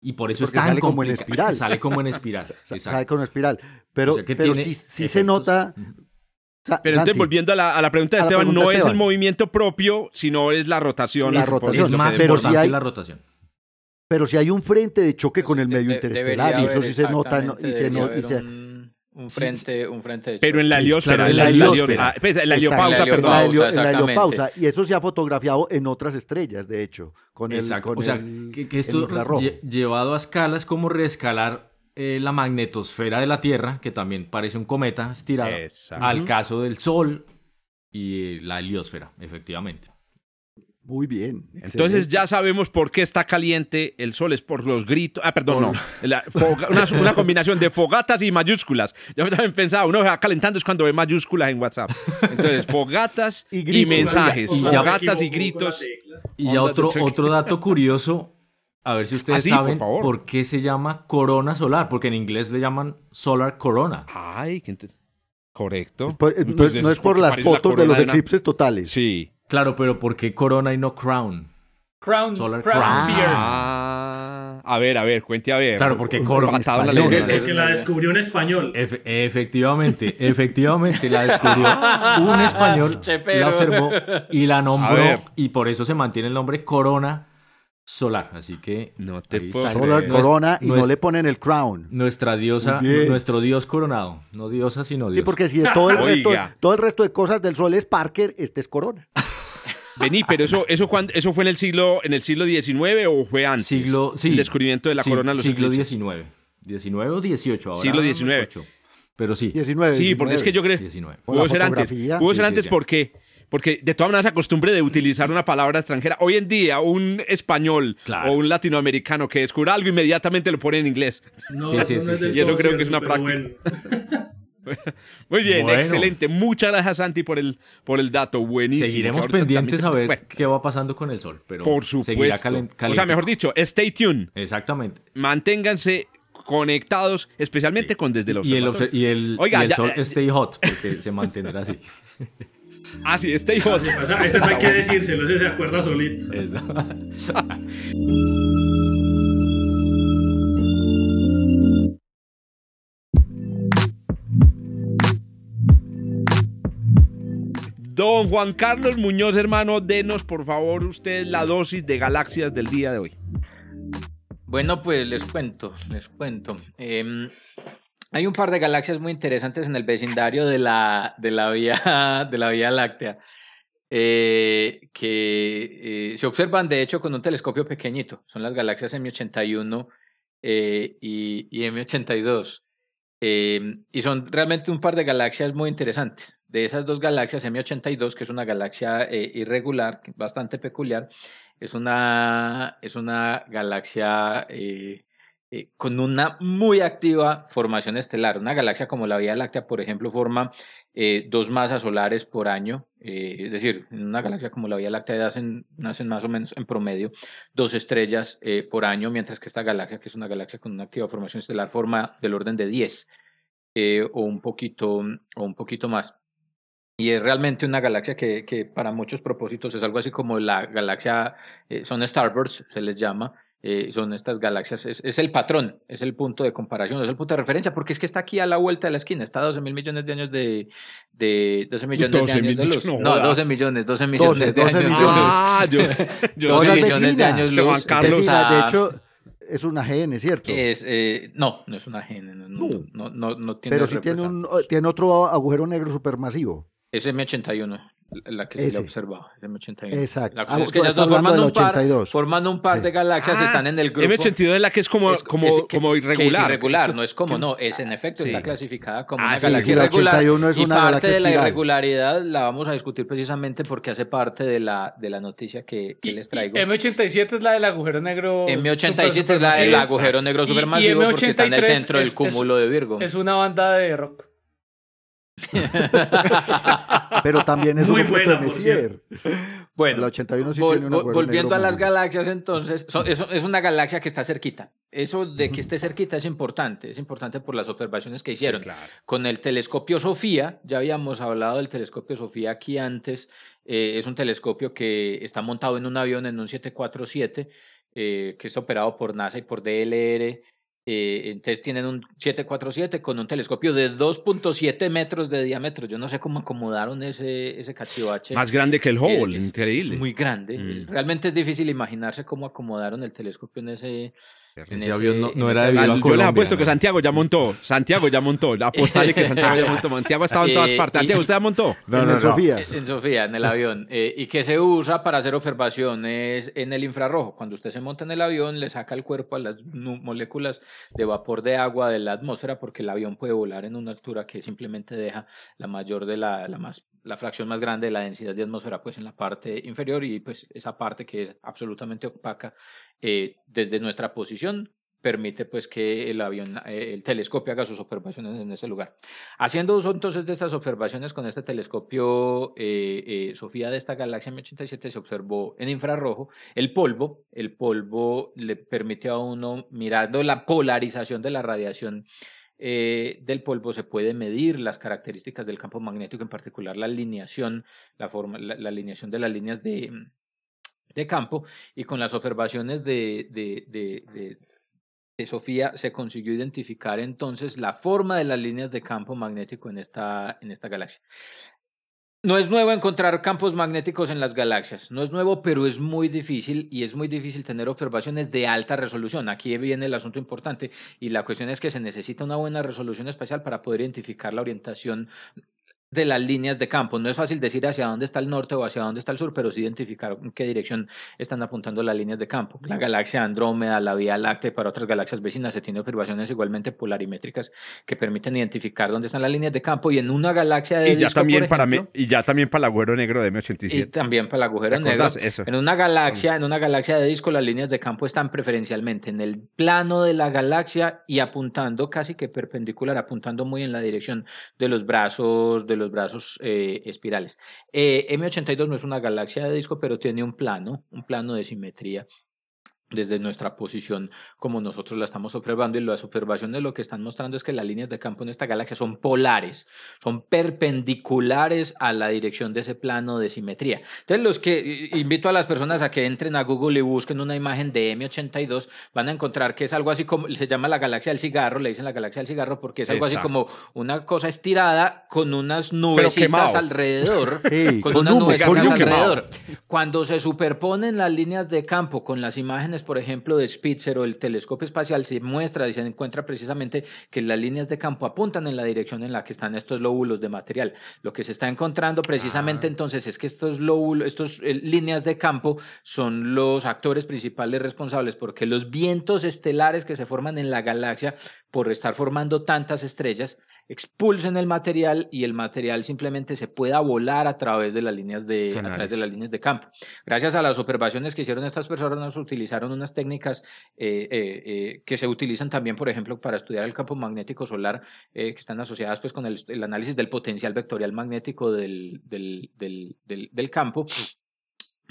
Y por eso está sale como en espiral. Sale como en espiral. sale como en espiral. Pero, pero sí, se nota. Pero entonces, volviendo a la, pregunta de Esteban, no es el movimiento propio, sino es la rotación. La rotación. Es más importante hay, la rotación. Pero si hay un frente de choque con el medio interestelar, y eso sí se nota. Y se, un frente, un frente Pero en la heliosfera, en la heliosfera. Pues, en la heliopausa, perdón. En la heliopausa. Y eso se ha fotografiado en otras estrellas, de hecho. Con Exacto. o sea, que, esto llevado a escalas como reescalar eh, la magnetosfera de la Tierra, que también parece un cometa estirado, al caso del Sol y la heliosfera, efectivamente. Muy bien. Entonces ya sabemos por qué está caliente el sol, es por los gritos. Ah, perdón, no. una, combinación de fogatas y mayúsculas. Yo también pensaba, uno va calentando es cuando ve mayúsculas en WhatsApp. Entonces, fogatas y, mensajes. Y fogatas y gritos. Y ya otro, otro dato curioso, a ver si ustedes ah, saben por, qué se llama corona solar, porque en inglés le llaman solar corona. Ay, qué correcto. Pues, pues, no es por las fotos de los eclipses totales. Sí. Claro, pero ¿por qué Corona y no Crown? Crown, Solar Crown, Sphere. Ah, a ver, a ver, cuente a ver. Claro, porque Corona. El que la descubrió en español. efectivamente, efectivamente, la descubrió un español, la observó y la nombró, y por eso se mantiene el nombre Corona solar. Así que no te puedo solar corona y no le ponen el crown. Nuestra diosa, nuestro dios coronado. No diosa, sino dios. Sí, porque si todo el, resto, todo el resto de cosas del sol es Parker, este es corona. Vení, pero eso, eso, cuando, eso fue en el siglo, en el siglo XIX o fue antes. Siglo, sí, el descubrimiento de la corona. Los siglo XIX. ¿XIX o XVIII ahora? Siglo XIX. Pero sí. 19, sí, porque es que yo creo. 19. Pudo ser antes. Pudo ser antes porque porque de todas maneras acostumbre de utilizar una palabra extranjera. Hoy en día, un español o un latinoamericano que descubre algo, inmediatamente lo pone en inglés. No, sí, sí, sí, y eso creo que es una práctica. Muy bien, excelente. Muchas gracias, Santi, por el, por el dato. Buenísimo. Seguiremos pendientes a ver qué va pasando con el sol. Pero por supuesto. o sea, mejor dicho, stay tuned. Exactamente. Manténganse conectados, especialmente con desde los Y el, y el, sol eh, stay hot, porque se mantendrá así. Ah, sí, stay hot. ese no hay que decírselo, ese se acuerda solito. Don Juan Carlos Muñoz, hermano, denos por favor usted la dosis de galaxias del día de hoy. Bueno, pues les cuento, les cuento. Em, hay un par de galaxias muy interesantes en el vecindario de la, de la, vía, de la Vía Láctea eh, que eh, se observan de hecho con un telescopio pequeñito. Son las galaxias M81 eh, y, y, M82. Em, y son realmente un par de galaxias muy interesantes. De esas dos galaxias, M82, que es una galaxia irregular, bastante peculiar, es una, es una galaxia eh, eh, con una muy activa formación estelar. Una galaxia como la Vía Láctea, por ejemplo, forma eh, dos masas solares por año. es decir, en una galaxia como la Vía Láctea nacen, nacen más o menos en promedio dos estrellas por año, mientras que esta galaxia, que es una galaxia con una activa formación estelar, forma del orden de 10 o, un poquito, o un poquito más. Y es realmente una galaxia que, que, para muchos propósitos es algo así como la galaxia, eh, son Starbirds, se les llama, eh, son estas galaxias, es, es, el patrón, es el punto de comparación, es el punto de referencia, porque es que está aquí a la vuelta de la esquina, está a 12 mil millones de años de, de 12 millones de años de luz. No, 12 millones, 12 millones de 12 años. Millones. Ah, yo, yo 12 millones de años luz. Carlos. de hecho, es una GN, ¿cierto? Es, eh, no, no es una GN. No, no, no, no tiene Pero sí tiene, un, tiene otro agujero negro supermasivo. Es M81, la que se le ha observado. Es M81. Exacto. La es que ellas dos formando un, par, formando un par de galaxias ah, están en el grupo. M82 es la que es como, como, como irregular. es irregular, no es como, no, es en efecto, está clasificada como ah, una galaxia irregular. Es y parte de la irregularidad la vamos a discutir precisamente porque hace parte de la, de la noticia que, que les traigo. M87 es la del agujero negro. M87 es la del agujero negro supermasivo porque está en el centro del cúmulo de Virgo. Es una banda de rock. Pero también es Muy un buena, Messier. Bueno, la 81 sí tiene una volviendo a las galaxias, entonces, es, una galaxia que está cerquita. Eso de que esté cerquita es importante, es importante por las observaciones que hicieron. Con el telescopio Sofía, ya habíamos hablado del telescopio Sofía aquí antes, eh, es un telescopio que está montado en un avión, en un 747, eh, que es operado por NASA y por DLR. Eh, entonces tienen un 747 con un telescopio de 2.7 metros de diámetro. Yo no sé cómo acomodaron ese, ese cachivache. Más grande que el Hubble, increíble. Es muy grande. Mm. Realmente es difícil imaginarse cómo acomodaron el telescopio en ese, ese, avión no, era debido a Colombia. Yo les apuesto que Santiago ya montó. Santiago ya montó. Apostale que Santiago ya montó. Santiago ha estado en todas eh, partes. Santiago, ¿usted ya montó? en Sofía. En Sofía, en el avión. Eh, y que se usa para hacer observaciones en el infrarrojo. Cuando usted se monta en el avión, le saca el cuerpo a las moléculas de vapor de agua de la atmósfera porque el avión puede volar en una altura que simplemente deja la mayor de la, la más la fracción más grande de la densidad de atmósfera pues en la parte inferior y pues esa parte que es absolutamente opaca eh, desde nuestra posición permite pues que el avión, eh, el telescopio haga sus observaciones en ese lugar. Haciendo uso entonces de estas observaciones con este telescopio eh, Sofía de esta galaxia M87 se observó en infrarrojo el polvo, el polvo le permite a uno mirando la polarización de la radiación del polvo se puede medir las características del campo magnético, en particular la alineación, la, forma, la, alineación de las líneas de, de, campo, y con las observaciones de, de, de Sofía se consiguió identificar entonces la forma de las líneas de campo magnético en esta, en esta galaxia. No es nuevo encontrar campos magnéticos en las galaxias, no es nuevo, pero es muy difícil y es muy difícil tener observaciones de alta resolución. Aquí viene el asunto importante y la cuestión es que se necesita una buena resolución espacial para poder identificar la orientación de las líneas de campo. No es fácil decir hacia dónde está el norte o hacia dónde está el sur, pero sí identificar en qué dirección están apuntando las líneas de campo. La galaxia Andrómeda, la Vía Láctea y para otras galaxias vecinas se tienen observaciones igualmente polarimétricas que permiten identificar dónde están las líneas de campo y en una galaxia de y ya también para y ya también para el agujero negro de M87. Y también para el agujero negro. En una galaxia, en una galaxia de disco las líneas de campo están preferencialmente en el plano de la galaxia y apuntando casi que perpendicular, apuntando muy en la dirección de los brazos de los brazos eh, espirales. Eh, M82 no es una galaxia de disco, pero tiene un plano, un plano de simetría desde nuestra posición como nosotros la estamos observando y las observaciones lo que están mostrando es que las líneas de campo en esta galaxia son polares, son perpendiculares a la dirección de ese plano de simetría. Entonces los que invito a las personas a que entren a Google y busquen una imagen de M82 van a encontrar que es algo así como se llama la galaxia del cigarro, le dicen la galaxia del cigarro porque es algo así como una cosa estirada con unas nubecitas alrededor, con unas nubecitas alrededor. Cuando se superponen las líneas de campo con las imágenes por ejemplo, de Spitzer o el telescopio espacial, se muestra y se encuentra precisamente que las líneas de campo apuntan en la dirección en la que están estos lóbulos de material. Lo que se está encontrando precisamente ah. entonces es que estos lóbulos, estas eh, líneas de campo son los actores principales responsables porque los vientos estelares que se forman en la galaxia por estar formando tantas estrellas expulsen el material y el material simplemente se pueda volar a través de las líneas de, a través de, las líneas de campo. Gracias a las observaciones que hicieron estas personas, utilizaron unas técnicas eh, eh, eh, que se utilizan también, por ejemplo, para estudiar el campo magnético solar, que están asociadas pues, con el, el, análisis del potencial vectorial magnético del, del, del, del campo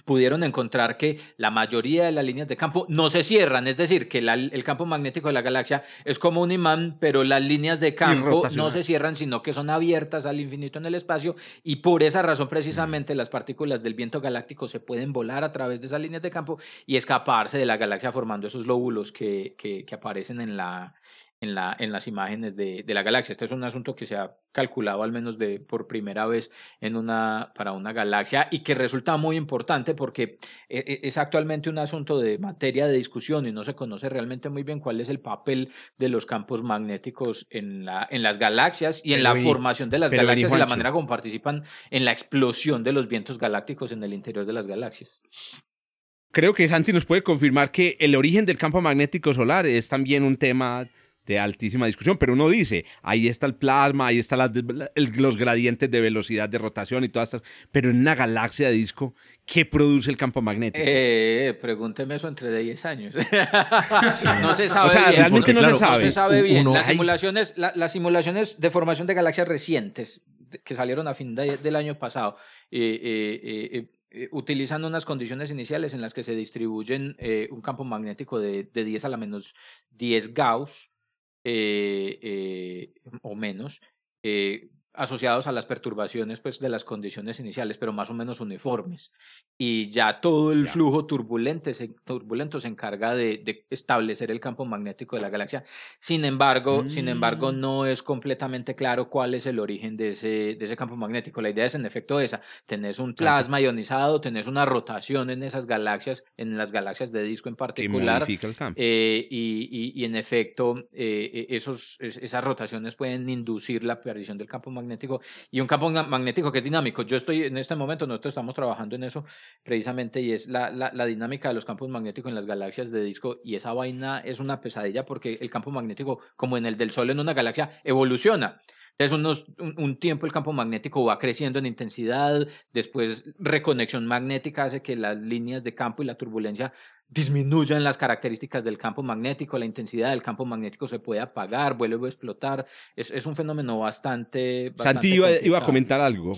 pudieron encontrar que la mayoría de las líneas de campo no se cierran, es decir, que el campo magnético de la galaxia es como un imán, pero las líneas de campo no se cierran, sino que son abiertas al infinito en el espacio y por esa razón precisamente las partículas del viento galáctico se pueden volar a través de esas líneas de campo y escaparse de la galaxia formando esos lóbulos que, que aparecen en la, en, la, en las imágenes de, de, la galaxia. Este es un asunto que se ha calculado al menos de, por primera vez en una, para una galaxia y que resulta muy importante porque e, e, es actualmente un asunto de materia de discusión y no se conoce realmente muy bien cuál es el papel de los campos magnéticos en, la, en las galaxias y en la formación de las galaxias y la manera como participan en la explosión de los vientos galácticos en el interior de las galaxias creo que Santi nos puede confirmar que el origen del campo magnético solar es también un tema de altísima discusión, pero uno dice, ahí está el plasma, ahí están los gradientes de velocidad de rotación y todas estas, pero en una galaxia de disco, ¿qué produce el campo magnético? Eh, pregúnteme eso entre 10 años. no se sabe o sea, realmente no, se sabe. No se sabe bien. las, simulaciones, las simulaciones de formación de galaxias recientes, que salieron a fin del año pasado, eh, eh, eh, utilizan unas condiciones iniciales en las que se distribuyen un campo magnético de, de 10 a la menos 10 Gauss, eh, eh, o menos, eh, asociados a las perturbaciones pues, de las condiciones iniciales, pero más o menos uniformes. Y ya todo el flujo turbulente se, turbulento se encarga de, establecer el campo magnético de la galaxia. Sin embargo, sin embargo, mm. no es completamente claro cuál es el origen de ese, de ese campo magnético. La idea es en efecto esa, tenés un plasma ionizado, tenés una rotación en esas galaxias, en las galaxias de disco en particular. Eh, y, y, en efecto, eh, e, esos, esas rotaciones pueden inducir la aparición del campo magnético magnético y un campo magnético que es dinámico. Yo estoy en este momento, nosotros estamos trabajando en eso precisamente y es la, la, dinámica de los campos magnéticos en las galaxias de disco y esa vaina es una pesadilla porque el campo magnético, como en el del Sol en una galaxia, evoluciona. Entonces, unos, un, tiempo el campo magnético va creciendo en intensidad, después reconexión magnética hace que las líneas de campo y la turbulencia disminuyan las características del campo magnético, la intensidad del campo magnético se puede apagar, vuelve a explotar. Es, es un fenómeno bastante... Santi iba, iba, a comentar algo.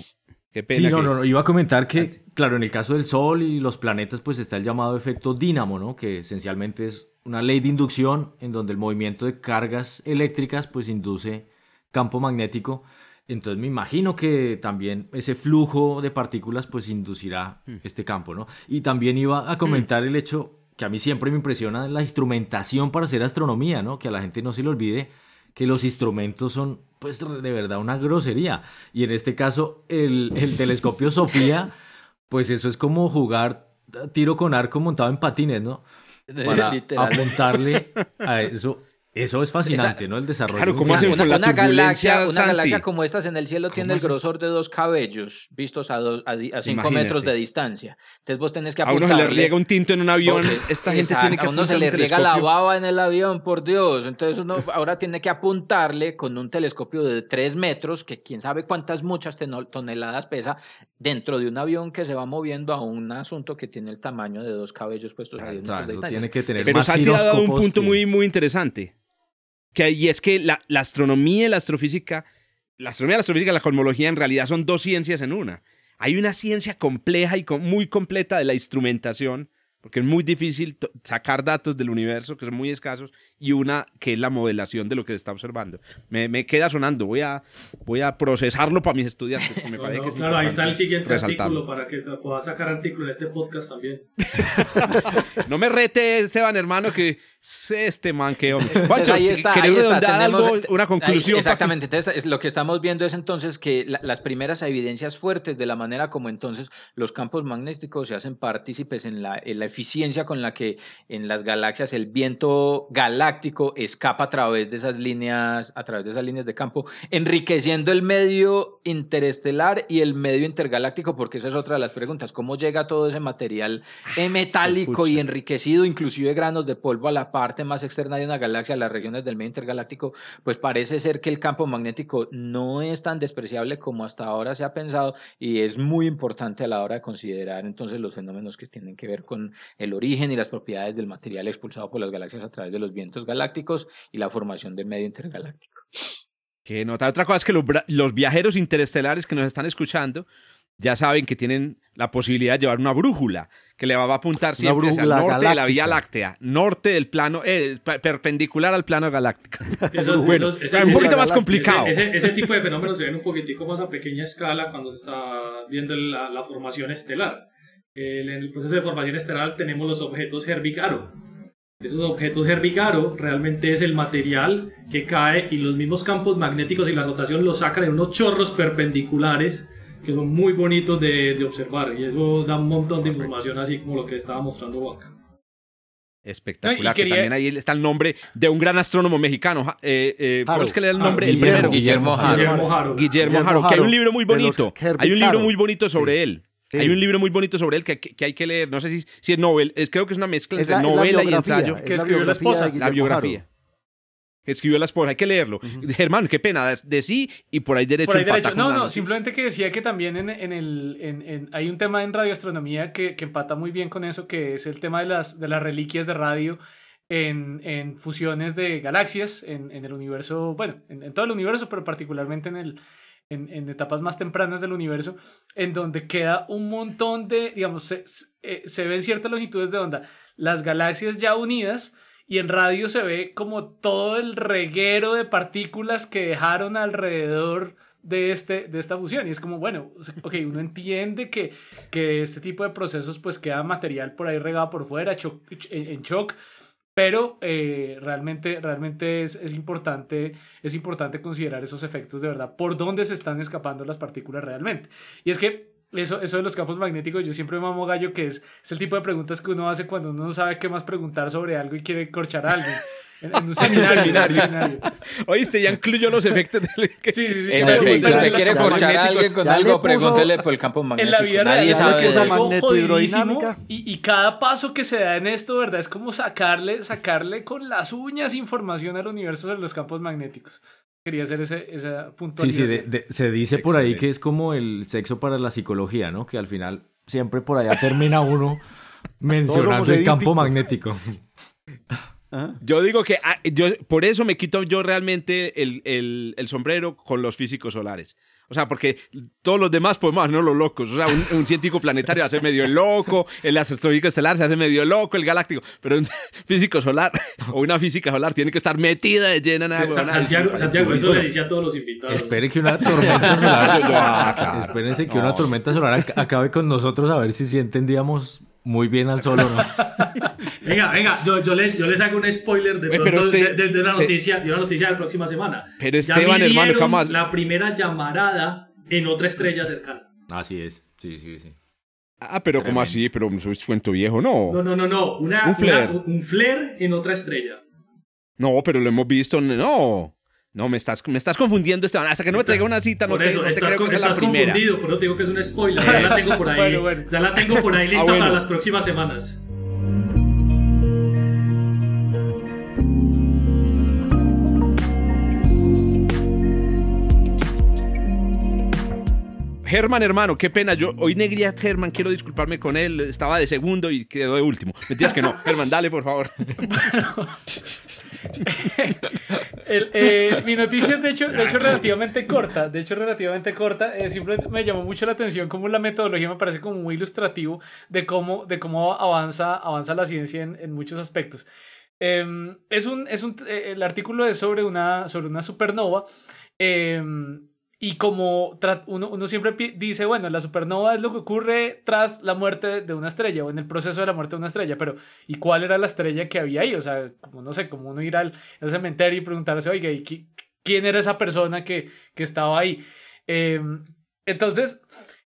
Qué pena sí, no, no, iba a comentar que, claro, en el caso del Sol y los planetas, pues está el llamado efecto dínamo, ¿no? Que esencialmente es una ley de inducción en donde el movimiento de cargas eléctricas, pues induce campo magnético. Entonces me imagino que también ese flujo de partículas pues inducirá mm. este campo, ¿no? Y también iba a comentar el hecho que a mí siempre me impresiona la instrumentación para hacer astronomía, ¿no? Que a la gente no se le olvide que los instrumentos son, pues, de verdad una grosería. Y en este caso, el, telescopio Sofía, pues eso es como jugar tiro con arco montado en patines, ¿no? Para apuntarle a eso Eso es fascinante, ¿no? El desarrollo. Claro, ¿cómo hacen con la una galaxia, una galaxia como estas en el cielo tiene el grosor de dos cabellos vistos a, a, cinco metros de distancia. Entonces vos tenés que apuntarle. A uno se le riega un tinto en un avión. Esta gente tiene que A uno se le riega la baba en el avión, por Dios. Entonces uno ahora tiene que apuntarle con un telescopio de tres metros, que quién sabe cuántas muchas toneladas pesa, dentro de un avión que se va moviendo a un asunto que tiene el tamaño de dos cabellos puestos a 10 metros de distancia. Tiene que tener Pero Santi ha dado un punto muy, muy interesante y es que la, astronomía y la astrofísica, la astronomía la astrofísica y la cosmología en realidad son dos ciencias en una. Hay una ciencia compleja y muy completa de la instrumentación, porque es muy difícil sacar datos del universo, que son muy escasos, y una que es la modelación de lo que se está observando. Me, me queda sonando, voy a, voy a procesarlo para mis estudiantes. Me parece que claro, ahí está el siguiente artículo para que pueda sacar artículo en este podcast también. no me rete, Esteban, hermano, que sé este man que hombre. ahí ahí está. algo, una conclusión. exactamente, entonces lo que estamos viendo es entonces que las primeras evidencias fuertes de la manera como entonces los campos magnéticos se hacen partícipes en la, en la eficiencia con la que en las galaxias el viento galáctico escapa a través de esas líneas, a través de esas líneas de campo, enriqueciendo el medio interestelar y el medio intergaláctico, porque esa es otra de las preguntas, ¿cómo llega todo ese material eh, metálico y enriquecido, inclusive granos de polvo a la parte más externa de una galaxia, a las regiones del medio intergaláctico? Pues parece ser que el campo magnético no es tan despreciable como hasta ahora se ha pensado y es muy importante a la hora de considerar entonces los fenómenos que tienen que ver con el origen y las propiedades del material expulsado por las galaxias a través de los vientos galácticos y la formación del medio intergaláctico. Que nota. Otra cosa es que los, viajeros interestelares que nos están escuchando ya saben que tienen la posibilidad de llevar una brújula que le va a apuntar siempre hacia el norte de la Vía Láctea, norte del plano, eh, perpendicular al plano galáctico. Eso, es un poquito más complicado. Ese, tipo de fenómenos se ven un poquitico más a pequeña escala cuando se está viendo la, la formación estelar. En el proceso de formación estelar tenemos los objetos Herbig-Haro esos objetos Herbig-Haro realmente es el material que cae y los mismos campos magnéticos y la rotación lo sacan en unos chorros perpendiculares que son muy bonitos de, observar y eso da un montón de información así como lo que estaba mostrando Waka. Espectacular. también ahí está el nombre de un gran astrónomo mexicano. Eh, eh, ¿Cuál es que le da el nombre? Guillermo, Guillermo Haro. Guillermo Haro. Que hay un libro muy bonito. Hay un libro muy bonito sobre él. Hay un libro muy bonito sobre él que, que, hay que leer. No sé si, si es novela, es, creo que es una mezcla entre novela y ensayo. Que escribió la esposa. La biografía. Que escribió la esposa. Hay que leerlo. Germán, qué pena. De, sí y por ahí derecho. Por ahí derecho. No, no, simplemente que decía que también en, en el, en, hay un tema en radioastronomía que, que, empata muy bien con eso, que es el tema de las, de las reliquias de radio. En, en fusiones de galaxias en, en el universo, bueno, en, todo el universo, pero particularmente en el, en, etapas más tempranas del universo, en donde queda un montón de, digamos, se, eh, se, ven ciertas longitudes de onda, las galaxias ya unidas, y en radio se ve como todo el reguero de partículas que dejaron alrededor de, este, de esta fusión. Y es como, bueno, ok, uno entiende que, que este tipo de procesos pues queda material por ahí regado por fuera, en shock, pero eh, realmente, realmente es, es, importante, es importante considerar esos efectos de verdad, por dónde se están escapando las partículas realmente. Y es que eso, eso de los campos magnéticos, yo siempre mamo gallo que es, es el tipo de preguntas que uno hace cuando uno no sabe qué más preguntar sobre algo y quiere corchar algo. En, un seminario. Oíste, ya incluyó los efectos del... Sí, sí, sí. En efecto, si quiere corchar a alguien con algo, pregúntele por el campo magnético. En la vida Nadie sabe que es algo jodidísimo y, y cada paso que se da en esto, ¿verdad? Es como sacarle, sacarle con las uñas información al universo de los campos magnéticos. Quería hacer ese, esa puntualización. Sí, sí, se dice por ahí que es como el sexo para la psicología, ¿no? Que al final siempre por allá termina uno mencionando el campo magnético. Yo digo que ah, yo, por eso me quito yo realmente el, el, el, sombrero con los físicos solares. O sea, porque todos los demás podemos no los locos. O sea, un, científico planetario hace medio loco, el astronómico estelar se hace medio loco, el galáctico. Pero un físico solar o una física solar tiene que estar metida de llena en agua. Santiago, Santiago eso le decía a todos los invitados. Esperen que una tormenta solar. Ah, Espérense que una tormenta solar acabe con nosotros a ver si sí entendíamos muy bien al solo, ¿no? venga, venga, yo, yo, les, yo les hago un spoiler de, pronto, de, de, una noticia, de una noticia de la próxima semana. Pero Esteban, hermano, jamás. La primera llamarada en otra estrella cercana. Así es, sí, sí, sí. Ah, pero ¿cómo así? Pero es cuento viejo, ¿no? No, no, no, no. Una, un, flare. un flare en otra estrella. No, pero lo hemos visto. No. No, me estás, me estás confundiendo, Esteban. Hasta que no me traiga una cita, por no eso, estás, confundido, por eso te digo que es un spoiler. Ya la tengo por ahí, Ya la tengo por ahí lista ah, para las próximas semanas. Germán, hermano, qué pena. Yo hoy negría a Germán, quiero disculparme con él. Estaba de segundo y quedó de último. Mentiras que no. Germán, dale, por favor. Eh, mi noticia es de hecho, de hecho relativamente corta. De hecho, relativamente corta. Eh, simplemente me llamó mucho la atención como la metodología me parece como muy ilustrativo de cómo, de cómo avanza, avanza la ciencia en, en muchos aspectos. Em, es un, es un, eh, el artículo es sobre una, sobre una supernova. Y como uno, siempre dice, bueno, la supernova es lo que ocurre tras la muerte de una estrella o en el proceso de la muerte de una estrella, pero ¿y cuál era la estrella que había ahí? O sea, como no sé, como uno ir al, cementerio y preguntarse, oiga, ¿y quién era esa persona que, que estaba ahí? Em, entonces,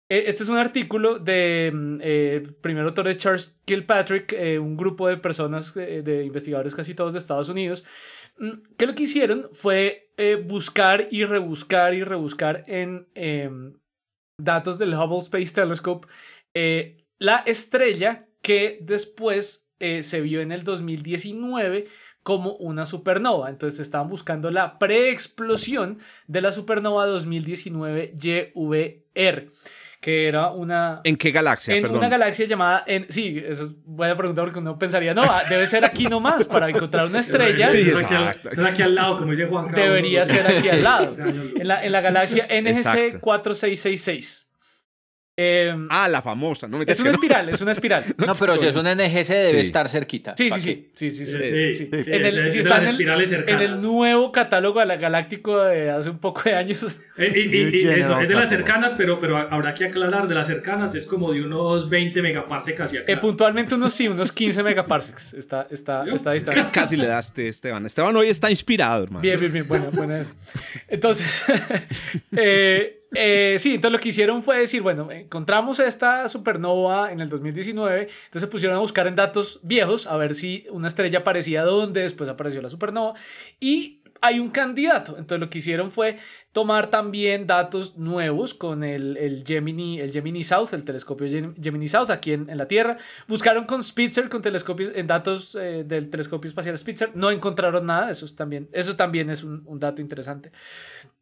e, este es un artículo de, mm, eh, primer autor es Charles Kilpatrick, eh, un grupo de personas, eh, de investigadores casi todos de Estados Unidos, que lo que hicieron fue eh, buscar y rebuscar y rebuscar en em, datos del Hubble Space Telescope eh, la estrella que después eh, se vio en el 2019 como una supernova. Entonces estaban buscando la preexplosión de la supernova 2019 YVR que era una... ¿En qué galaxia? En una galaxia llamada... En, sí, eso voy a preguntar porque uno pensaría, no, ah, debe ser aquí nomás para encontrar una estrella. Sí, es aquí, aquí, al lado, como dice Juan Carlos. Debería ser aquí al lado, en la, en la galaxia NGC 4666. Em, ah, la famosa. No es una espiral, es una espiral. no, pero si es una NGC debe estar cerquita. Sí, sí, sí, sí, sí, sí, En el, si en el, nuevo catálogo galáctico de hace un poco de años. Eh, y, eso, es de las cercanas, pero, pero habrá que aclarar, de las cercanas es como de unos 20 megaparsecs hacia acá. Eh, puntualmente unos sí, unos 15 megaparsecs. Está, está, está, está, Casi le daste, Esteban. Esteban hoy está inspirado, hermano. Bien, bien, bien. Bueno, bueno. Entonces, eh, eh, sí, entonces lo que hicieron fue decir, bueno, encontramos esta supernova en el 2019, entonces se pusieron a buscar en datos viejos a ver si una estrella aparecía donde después apareció la supernova y hay un candidato. Entonces lo que hicieron fue tomar también datos nuevos con el, el Gemini, el Gemini South, el telescopio Gemini South aquí en, en la Tierra. Buscaron con Spitzer, con telescopios, en datos eh, del telescopio espacial Spitzer. No encontraron nada. Eso, también, eso también es un, un dato interesante.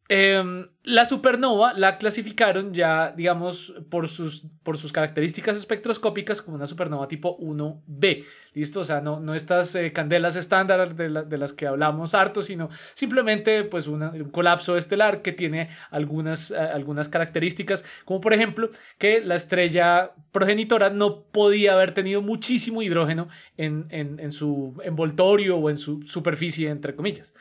Em, la supernova la clasificaron ya, digamos, por sus, por sus características espectroscópicas como una supernova tipo 1B. ¿Listo? O sea, no, no estas eh, candelas estándar de, de, las que hablamos harto, sino simplemente pues un colapso estelar que tiene algunas, eh, algunas características, como por ejemplo que la estrella progenitora no podía haber tenido muchísimo hidrógeno en, en, en su envoltorio o en su superficie, entre comillas.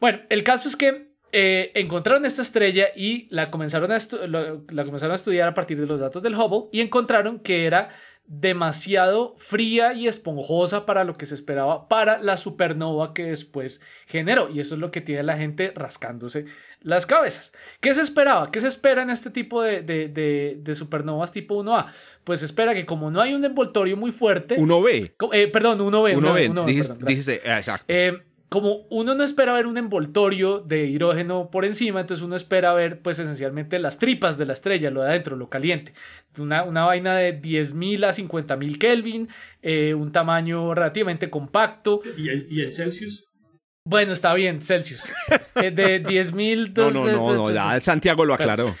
Bueno, el caso es que eh, encontraron esta estrella y la comenzaron, a la comenzaron a estudiar a partir de los datos del Hubble y encontraron que era demasiado fría y esponjosa para lo que se esperaba para la supernova que después generó. Y eso es lo que tiene la gente rascándose las cabezas. ¿Qué se esperaba? ¿Qué se espera en este tipo de, de, supernovas tipo 1A? Pues se espera que como no hay un envoltorio muy fuerte... 1B. Eh, perdón, 1B. 1B. dijiste, exacto. Eh, como uno no espera ver un envoltorio de hidrógeno por encima, entonces uno espera ver pues esencialmente las tripas de la estrella, lo de adentro, lo caliente. Una, una vaina de 10.000 a 50.000 Kelvin, eh, un tamaño relativamente compacto. ¿Y ¿Y en Celsius? Bueno, está bien, Celsius. Eh, de 10.000... No, no, no, no, ya Santiago lo aclaró.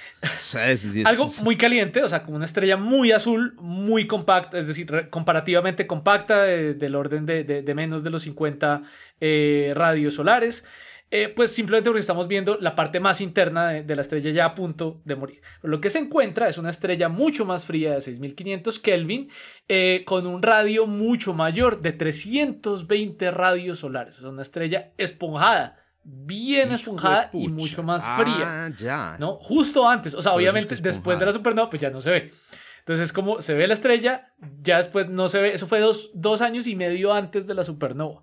Algo muy caliente, o sea, como una estrella muy azul, muy compacta, es decir, comparativamente compacta, del orden de, de, menos de los 50 eh, radios solares. Eh, pues simplemente porque estamos viendo la parte más interna de, la estrella ya a punto de morir. lo que se encuentra es una estrella mucho más fría de 6500 Kelvin, eh, con un radio mucho mayor de 320 radios solares. Es una estrella esponjada bien esponjada y mucho más fría. Ah, ¿no? Justo antes, o sea, obviamente después de la supernova, pues ya no se ve. Entonces es como se ve la estrella, ya después no se ve. Eso fue dos, dos años y medio antes de la supernova.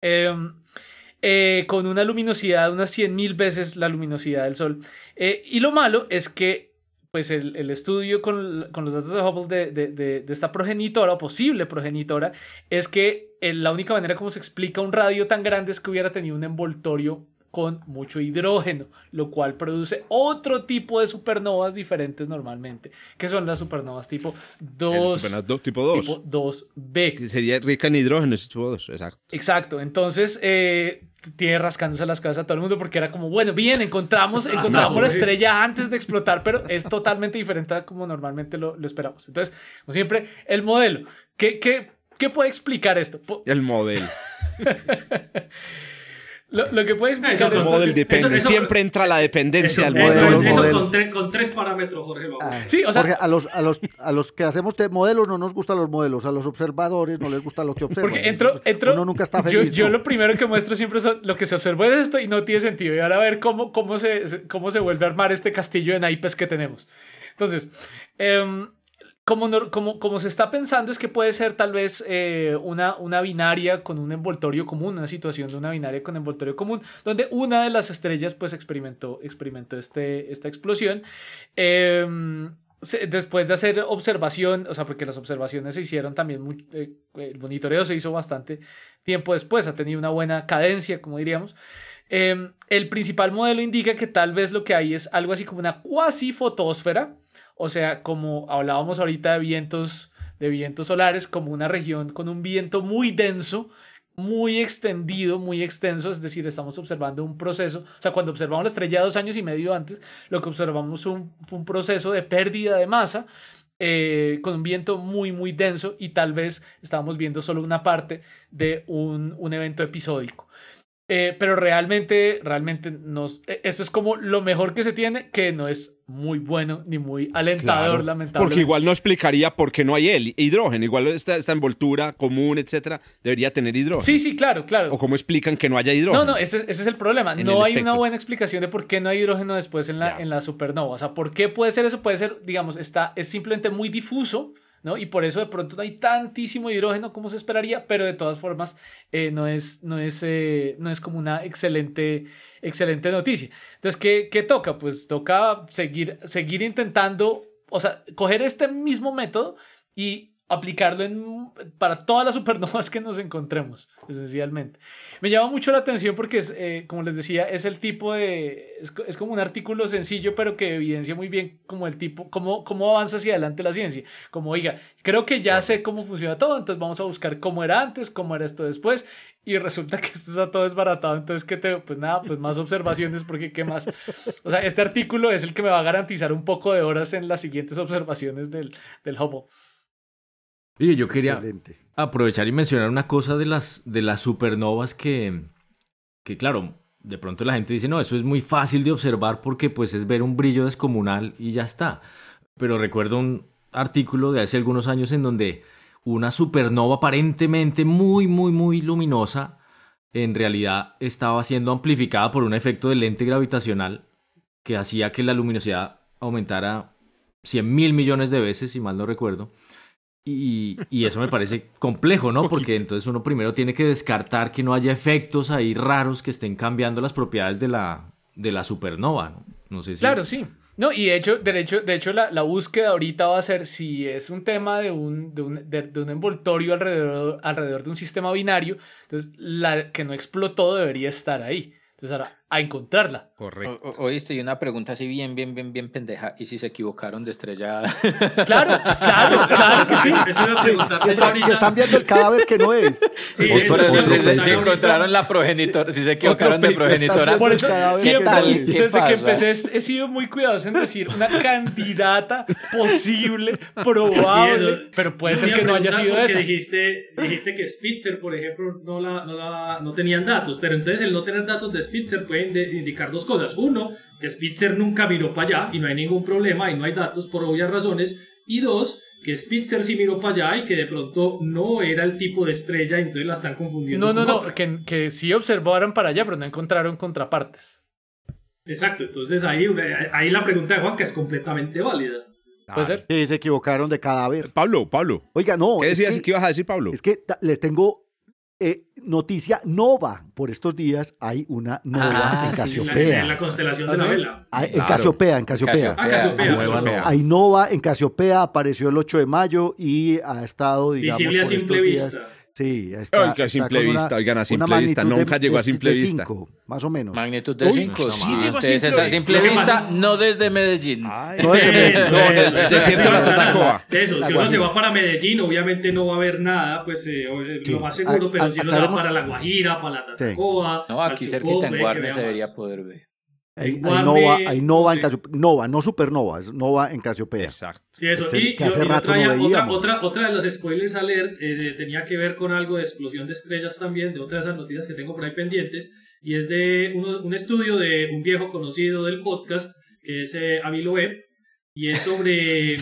Eh, eh, con una luminosidad unas 100.000 veces la luminosidad del Sol. Eh, y lo malo es que pues el, estudio con, los datos de Hubble de, esta progenitora o posible progenitora es que eh, la única manera como se explica un radio tan grande es que hubiera tenido un envoltorio con mucho hidrógeno, lo cual produce otro tipo de supernovas diferentes normalmente, que son las supernovas tipo 2. tipo 2. 2B. Que sería rica en hidrógeno, tipo 2, exacto. Exacto, entonces eh, tiene rascándose las cabezas a todo el mundo porque era como, bueno, bien, encontramos, encontramos la estrella antes de explotar, pero es totalmente diferente a como normalmente lo, lo esperamos. Entonces, como siempre, el modelo. ¿Qué, qué, qué puede explicar esto? El modelo. Lo, que puede explicar es Siempre entra la dependencia al modelo. Eso, con, tres parámetros, Jorge. Ah, sí, o sea, a, los, a, los, a los que hacemos modelos no nos gustan los modelos, a los observadores no les gusta lo que observan. Porque entro, entro, uno nunca está feliz. Yo, lo primero que muestro siempre es lo que se observó es esto y no tiene sentido. Y ahora a ver cómo, cómo, se, cómo se vuelve a armar este castillo de naipes que tenemos. Entonces, eh, como, como, se está pensando es que puede ser tal vez eh, una, una binaria con un envoltorio común, una situación de una binaria con envoltorio común, donde una de las estrellas pues experimentó, experimentó este, esta explosión. Em, después de hacer observación, o sea, porque las observaciones se hicieron también, muy, eh, el monitoreo se hizo bastante tiempo después, ha tenido una buena cadencia, como diríamos. Em, el principal modelo indica que tal vez lo que hay es algo así como una cuasi fotosfera, o sea, como hablábamos ahorita de vientos, de vientos solares, como una región con un viento muy denso, muy extendido, muy extenso, es decir, estamos observando un proceso, o sea, cuando observamos la estrella dos años y medio antes, lo que observamos fue un, proceso de pérdida de masa eh, con un viento muy, muy denso y tal vez estábamos viendo solo una parte de un, un evento episódico. Eh, pero realmente, realmente nos, e, eso es como lo mejor que se tiene, que no es muy bueno ni muy alentador, lamentablemente. Porque igual no explicaría por qué no hay el hidrógeno. Igual esta, esta envoltura común, etcétera, debería tener hidrógeno. Sí, sí, claro, claro. O cómo explican que no haya hidrógeno. No, no, ese, ese es el problema. No hay una buena explicación de por qué no hay hidrógeno después en la, en la supernova. O sea, ¿por qué puede ser eso? Puede ser, digamos, está, es simplemente muy difuso y por eso de pronto no hay tantísimo hidrógeno como se esperaría, pero de todas formas eh, no, es, no, es, eh, no es como una excelente, excelente noticia. Entonces, ¿qué, ¿qué, toca? Pues toca seguir, seguir intentando, o sea, coger este mismo método y aplicarlo en, para todas las supernovas que nos encontremos, esencialmente. Me llama mucho la atención porque, es, eh, como les decía, es el tipo de... Es, como un artículo sencillo, pero que evidencia muy bien como el tipo, cómo, cómo avanza hacia adelante la ciencia. Como, oiga, creo que ya sé cómo funciona todo, entonces vamos a buscar cómo era antes, cómo era esto después, y resulta que esto está todo desbaratado, entonces que te, pues nada, pues más observaciones, porque qué más. O sea, este artículo es el que me va a garantizar un poco de horas en las siguientes observaciones del, del Hubble. Oye, yo quería aprovechar y mencionar una cosa de las, de las supernovas que, que, claro, de pronto la gente dice, no, eso es muy fácil de observar porque pues es ver un brillo descomunal y ya está. Pero recuerdo un artículo de hace algunos años en donde una supernova aparentemente muy, muy, muy luminosa en realidad estaba siendo amplificada por un efecto de lente gravitacional que hacía que la luminosidad aumentara 100 mil millones de veces, si mal no recuerdo. Y, eso me parece complejo, ¿no? Porque entonces uno primero tiene que descartar que no haya efectos ahí raros que estén cambiando las propiedades de la, de la supernova, ¿no? No sé si... Claro, sí. No, y de hecho, de hecho, de hecho la, la, búsqueda ahorita va a ser si es un tema de un, de un, de, un envoltorio alrededor, alrededor de un sistema binario, entonces la que no explotó debería estar ahí. Entonces ahora, a encontrarla. Correcto. oíste, y una pregunta así bien, bien, bien, bien pendeja. ¿Y si se equivocaron de estrella? Claro, claro, claro que sí. Eso una pregunta. Si, están viendo el cadáver que no es. Sí, por eso, si, encontraron la progenitora, si se equivocaron de progenitora. Por eso siempre, desde que empecé he sido muy cuidadoso en decir una candidata posible, probable, pero puede ser que no haya sido esa. Dijiste, dijiste que Spitzer, por ejemplo, no, la, no, la, no tenían datos, pero entonces el no tener datos de Spitzer indicar dos cosas. Uno, que Spitzer nunca miró para allá y no hay ningún problema y no hay datos por obvias razones. Y dos, que Spitzer sí miró para allá y que de pronto no era el tipo de estrella y entonces la están confundiendo. No, no, no, que, que sí observaron para allá, pero no encontraron contrapartes. Exacto, entonces ahí, ahí la pregunta de Juan que es completamente válida. ¿Puede ser? Sí, se equivocaron de cadáver. Pablo, Pablo. Oiga, no. ¿Qué decías? ¿Qué ibas a decir, Pablo? Es que les tengo Eh, noticia nova. Por estos días hay una nova ah, en Casiopea. en la constelación de la vela. En Casiopea, en Casiopea. Ah, Casiopea. Hay nova en Casiopea, apareció el 8 de mayo y ha estado, digamos, Visible a simple vista. Sí, está, Oiga, a simple vista, oigan, a simple vista, nunca llegó a simple vista. Cinco, más o menos. Magnitud de 5. Sí, llegó a simple, a simple vista, no desde Medellín. no desde Medellín. Eso, la Tatacoa. Eso, si uno se va para Medellín, obviamente no va a haber nada, pues eh, lo más seguro, pero si uno se va para La Guajira, para la Tatacoa, No, aquí cerquita en Guarne se debería poder ver. Hay, Nova, hay Nova en Casiopea. Nova, no Supernova, es Nova en Casiopea. Exacto. Sí, eso. y yo, traía otra, otra, otra de los spoilers alert, eh, tenía que ver con algo de explosión de estrellas también, de otras de esas noticias que tengo por ahí pendientes, y es de un estudio de un viejo conocido del podcast, que es eh, y es sobre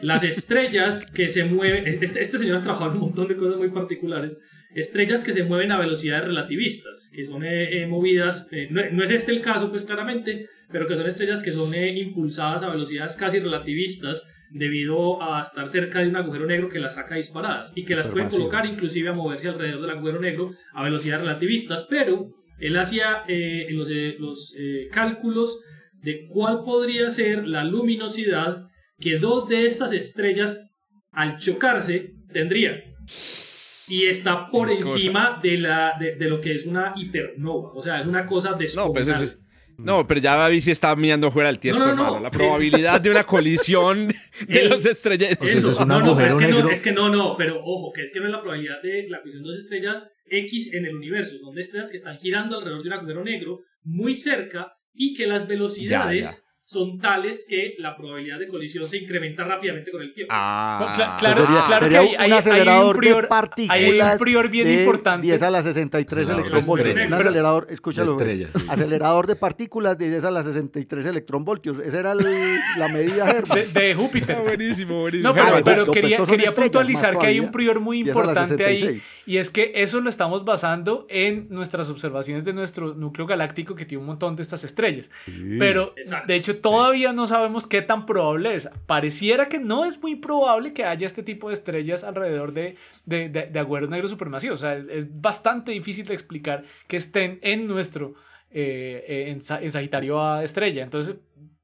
las estrellas que se mueven. Este, este señor ha trabajado en un montón de cosas muy particulares estrellas que se mueven a velocidades relativistas, que son eh, eh, movidas, eh, no, es este el caso pues claramente, pero que son estrellas que son impulsadas a velocidades casi relativistas debido a estar cerca de un agujero negro que las saca disparadas y que las pueden colocar inclusive a moverse alrededor del agujero negro a velocidades relativistas, pero él hacía los, los cálculos de cuál podría ser la luminosidad que dos de estas estrellas al chocarse tendrían y está por encima de, la, de, lo que es una hipernova. O sea, es una cosa descomunal. No, pero ya Babi sí está mirando fuera del tiempo, no, no, La probabilidad de una colisión de los estrellas. Eso, no, no, pero es que no, es que no, no, pero ojo, que es que no es la probabilidad de la colisión de dos estrellas X en el universo. Son de estrellas que están girando alrededor de un agujero negro muy cerca y que las velocidades son tales que la probabilidad de colisión se incrementa rápidamente con el tiempo. Ah, claro, claro que hay, un acelerador hay un prior, de partículas hay un prior bien de importante. 10 a la 63 electronvoltios. Un acelerador, escúchalo, acelerador de partículas de 10 a la 63 electronvoltios. Esa era la medida de, de, Júpiter. Ah, buenísimo, buenísimo. No, pero, pero quería, quería puntualizar que hay un prior muy importante ahí. Y es que eso lo estamos basando en nuestras observaciones de nuestro núcleo galáctico que tiene un montón de estas estrellas. Pero, de hecho, todavía no sabemos qué tan probable es. Pareciera que no es muy probable que haya este tipo de estrellas alrededor de, de, de, agujeros negros supermasivos. O sea, es bastante difícil de explicar que estén en nuestro, eh, eh, en, Sagitario A estrella. Entonces,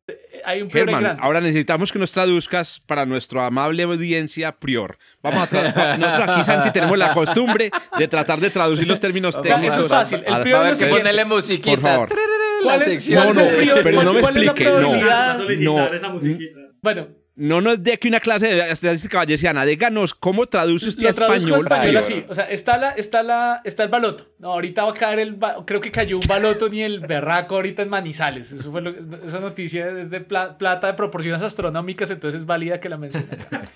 eh, hay un Germán, ahora necesitamos que nos traduzcas para nuestra amable audiencia prior. Vamos a nosotros aquí Santi tenemos la costumbre de tratar de traducir los términos técnicos. Eso es fácil. El prior es que ponerle musiquita. Por favor. ¿Cuál es, no, no, pero no me explique. No, Bueno, no nos dé que una clase de estadística vallesiana. Díganos cómo traduce usted a español. español así. O sea, está, la, está, la, está el baloto. No, ahorita va a caer el. Creo que cayó un baloto ni el berraco ahorita en Manizales. Eso fue esa noticia es de plata de proporciones astronómicas, entonces es válida que la mencione.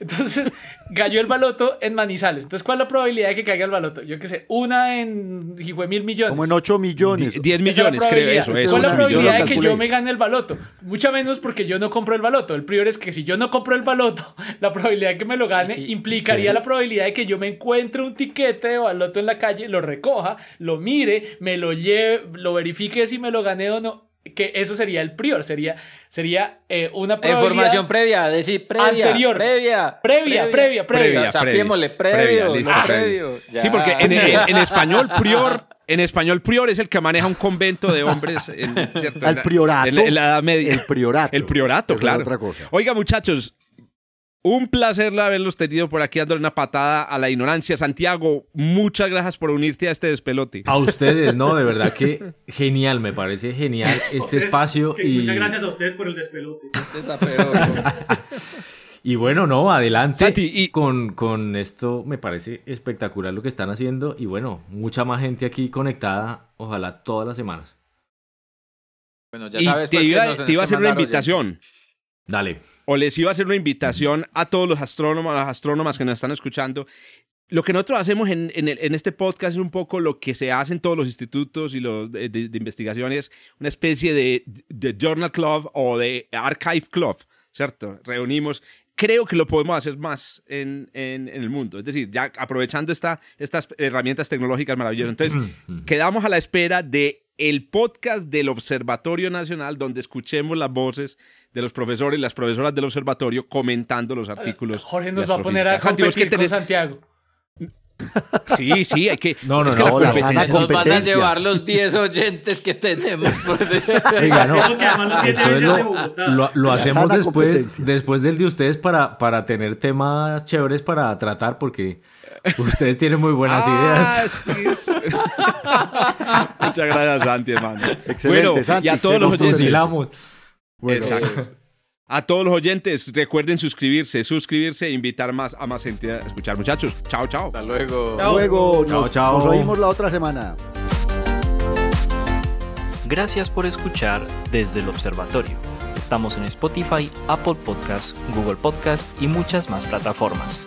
Entonces, cayó el baloto en Manizales. Entonces, ¿cuál es la probabilidad de que caiga el baloto? Yo qué sé, una en. Y fue mil millones. Como en ocho millones. Diez millones, creo eso. ¿Cuál es la probabilidad de que yo me gane el baloto? Mucha menos porque yo no compro el baloto. El prior es que si yo no compro el baloto, la probabilidad de que me lo gane implicaría la probabilidad de que yo me encuentre un tiquete de baloto en la calle, lo recoja, lo mire, me lo lleve, lo verifique si me lo gané o no que eso sería el prior, sería, sería eh, una probabilidad Información previa, decir previa, anterior, previa, previa, previa, previa, previa, previo, Sí, porque en, en, español prior, en español prior es el que maneja un convento de hombres, en, ¿cierto? El priorato, en, la Edad Media. El priorato, el priorato, claro. Otra cosa. Oiga, muchachos, un placer haberlos tenido por aquí dándole una patada a la ignorancia. Santiago, muchas gracias por unirte a este despelote. A ustedes, no, de verdad que genial, me parece genial este espacio. y... Muchas gracias a ustedes por el despelote. y bueno, no, adelante. y... con, con esto me parece espectacular lo que están haciendo. Y bueno, mucha más gente aquí conectada, ojalá todas las semanas. Bueno, ya sabes, te, pues, iba, te iba a hacer una invitación. Dale o les iba a hacer una invitación a todos los astrónomos, las astrónomas que nos están escuchando. Lo que nosotros hacemos en, en, este podcast es un poco lo que se hace en todos los institutos y los de, de, investigaciones, una especie de, de, Journal Club o de Archive Club, ¿cierto? Reunimos creo que lo podemos hacer más en, en, en, el mundo. Es decir, ya aprovechando esta, estas herramientas tecnológicas maravillosas. Entonces, quedamos a la espera de el podcast del Observatorio Nacional, donde escuchemos las voces de los profesores y las profesoras del observatorio comentando los artículos. Jorge nos va a poner a competir con Santiago. Sí, sí, hay que. No, no, es no. Que la competencia. Nos van a llevar los 10 oyentes que tenemos. Oiga, no. Entonces lo, lo, lo hacemos después, después del de ustedes para, para tener temas chéveres para tratar, porque ustedes tienen muy buenas Ah, ideas. Muchas gracias, Santi, hermano. Excelente, bueno, Santi, y a todos los oyentes. Fusilamos. Exacto. A todos los oyentes, recuerden suscribirse, suscribirse e invitar más a más gente a escuchar. Muchachos, chao, chao. Hasta luego. Luego Chao, nos, chao. nos oímos la otra semana. Gracias por escuchar desde el observatorio. Estamos en Spotify, Apple Podcast, Google Podcast y muchas más plataformas.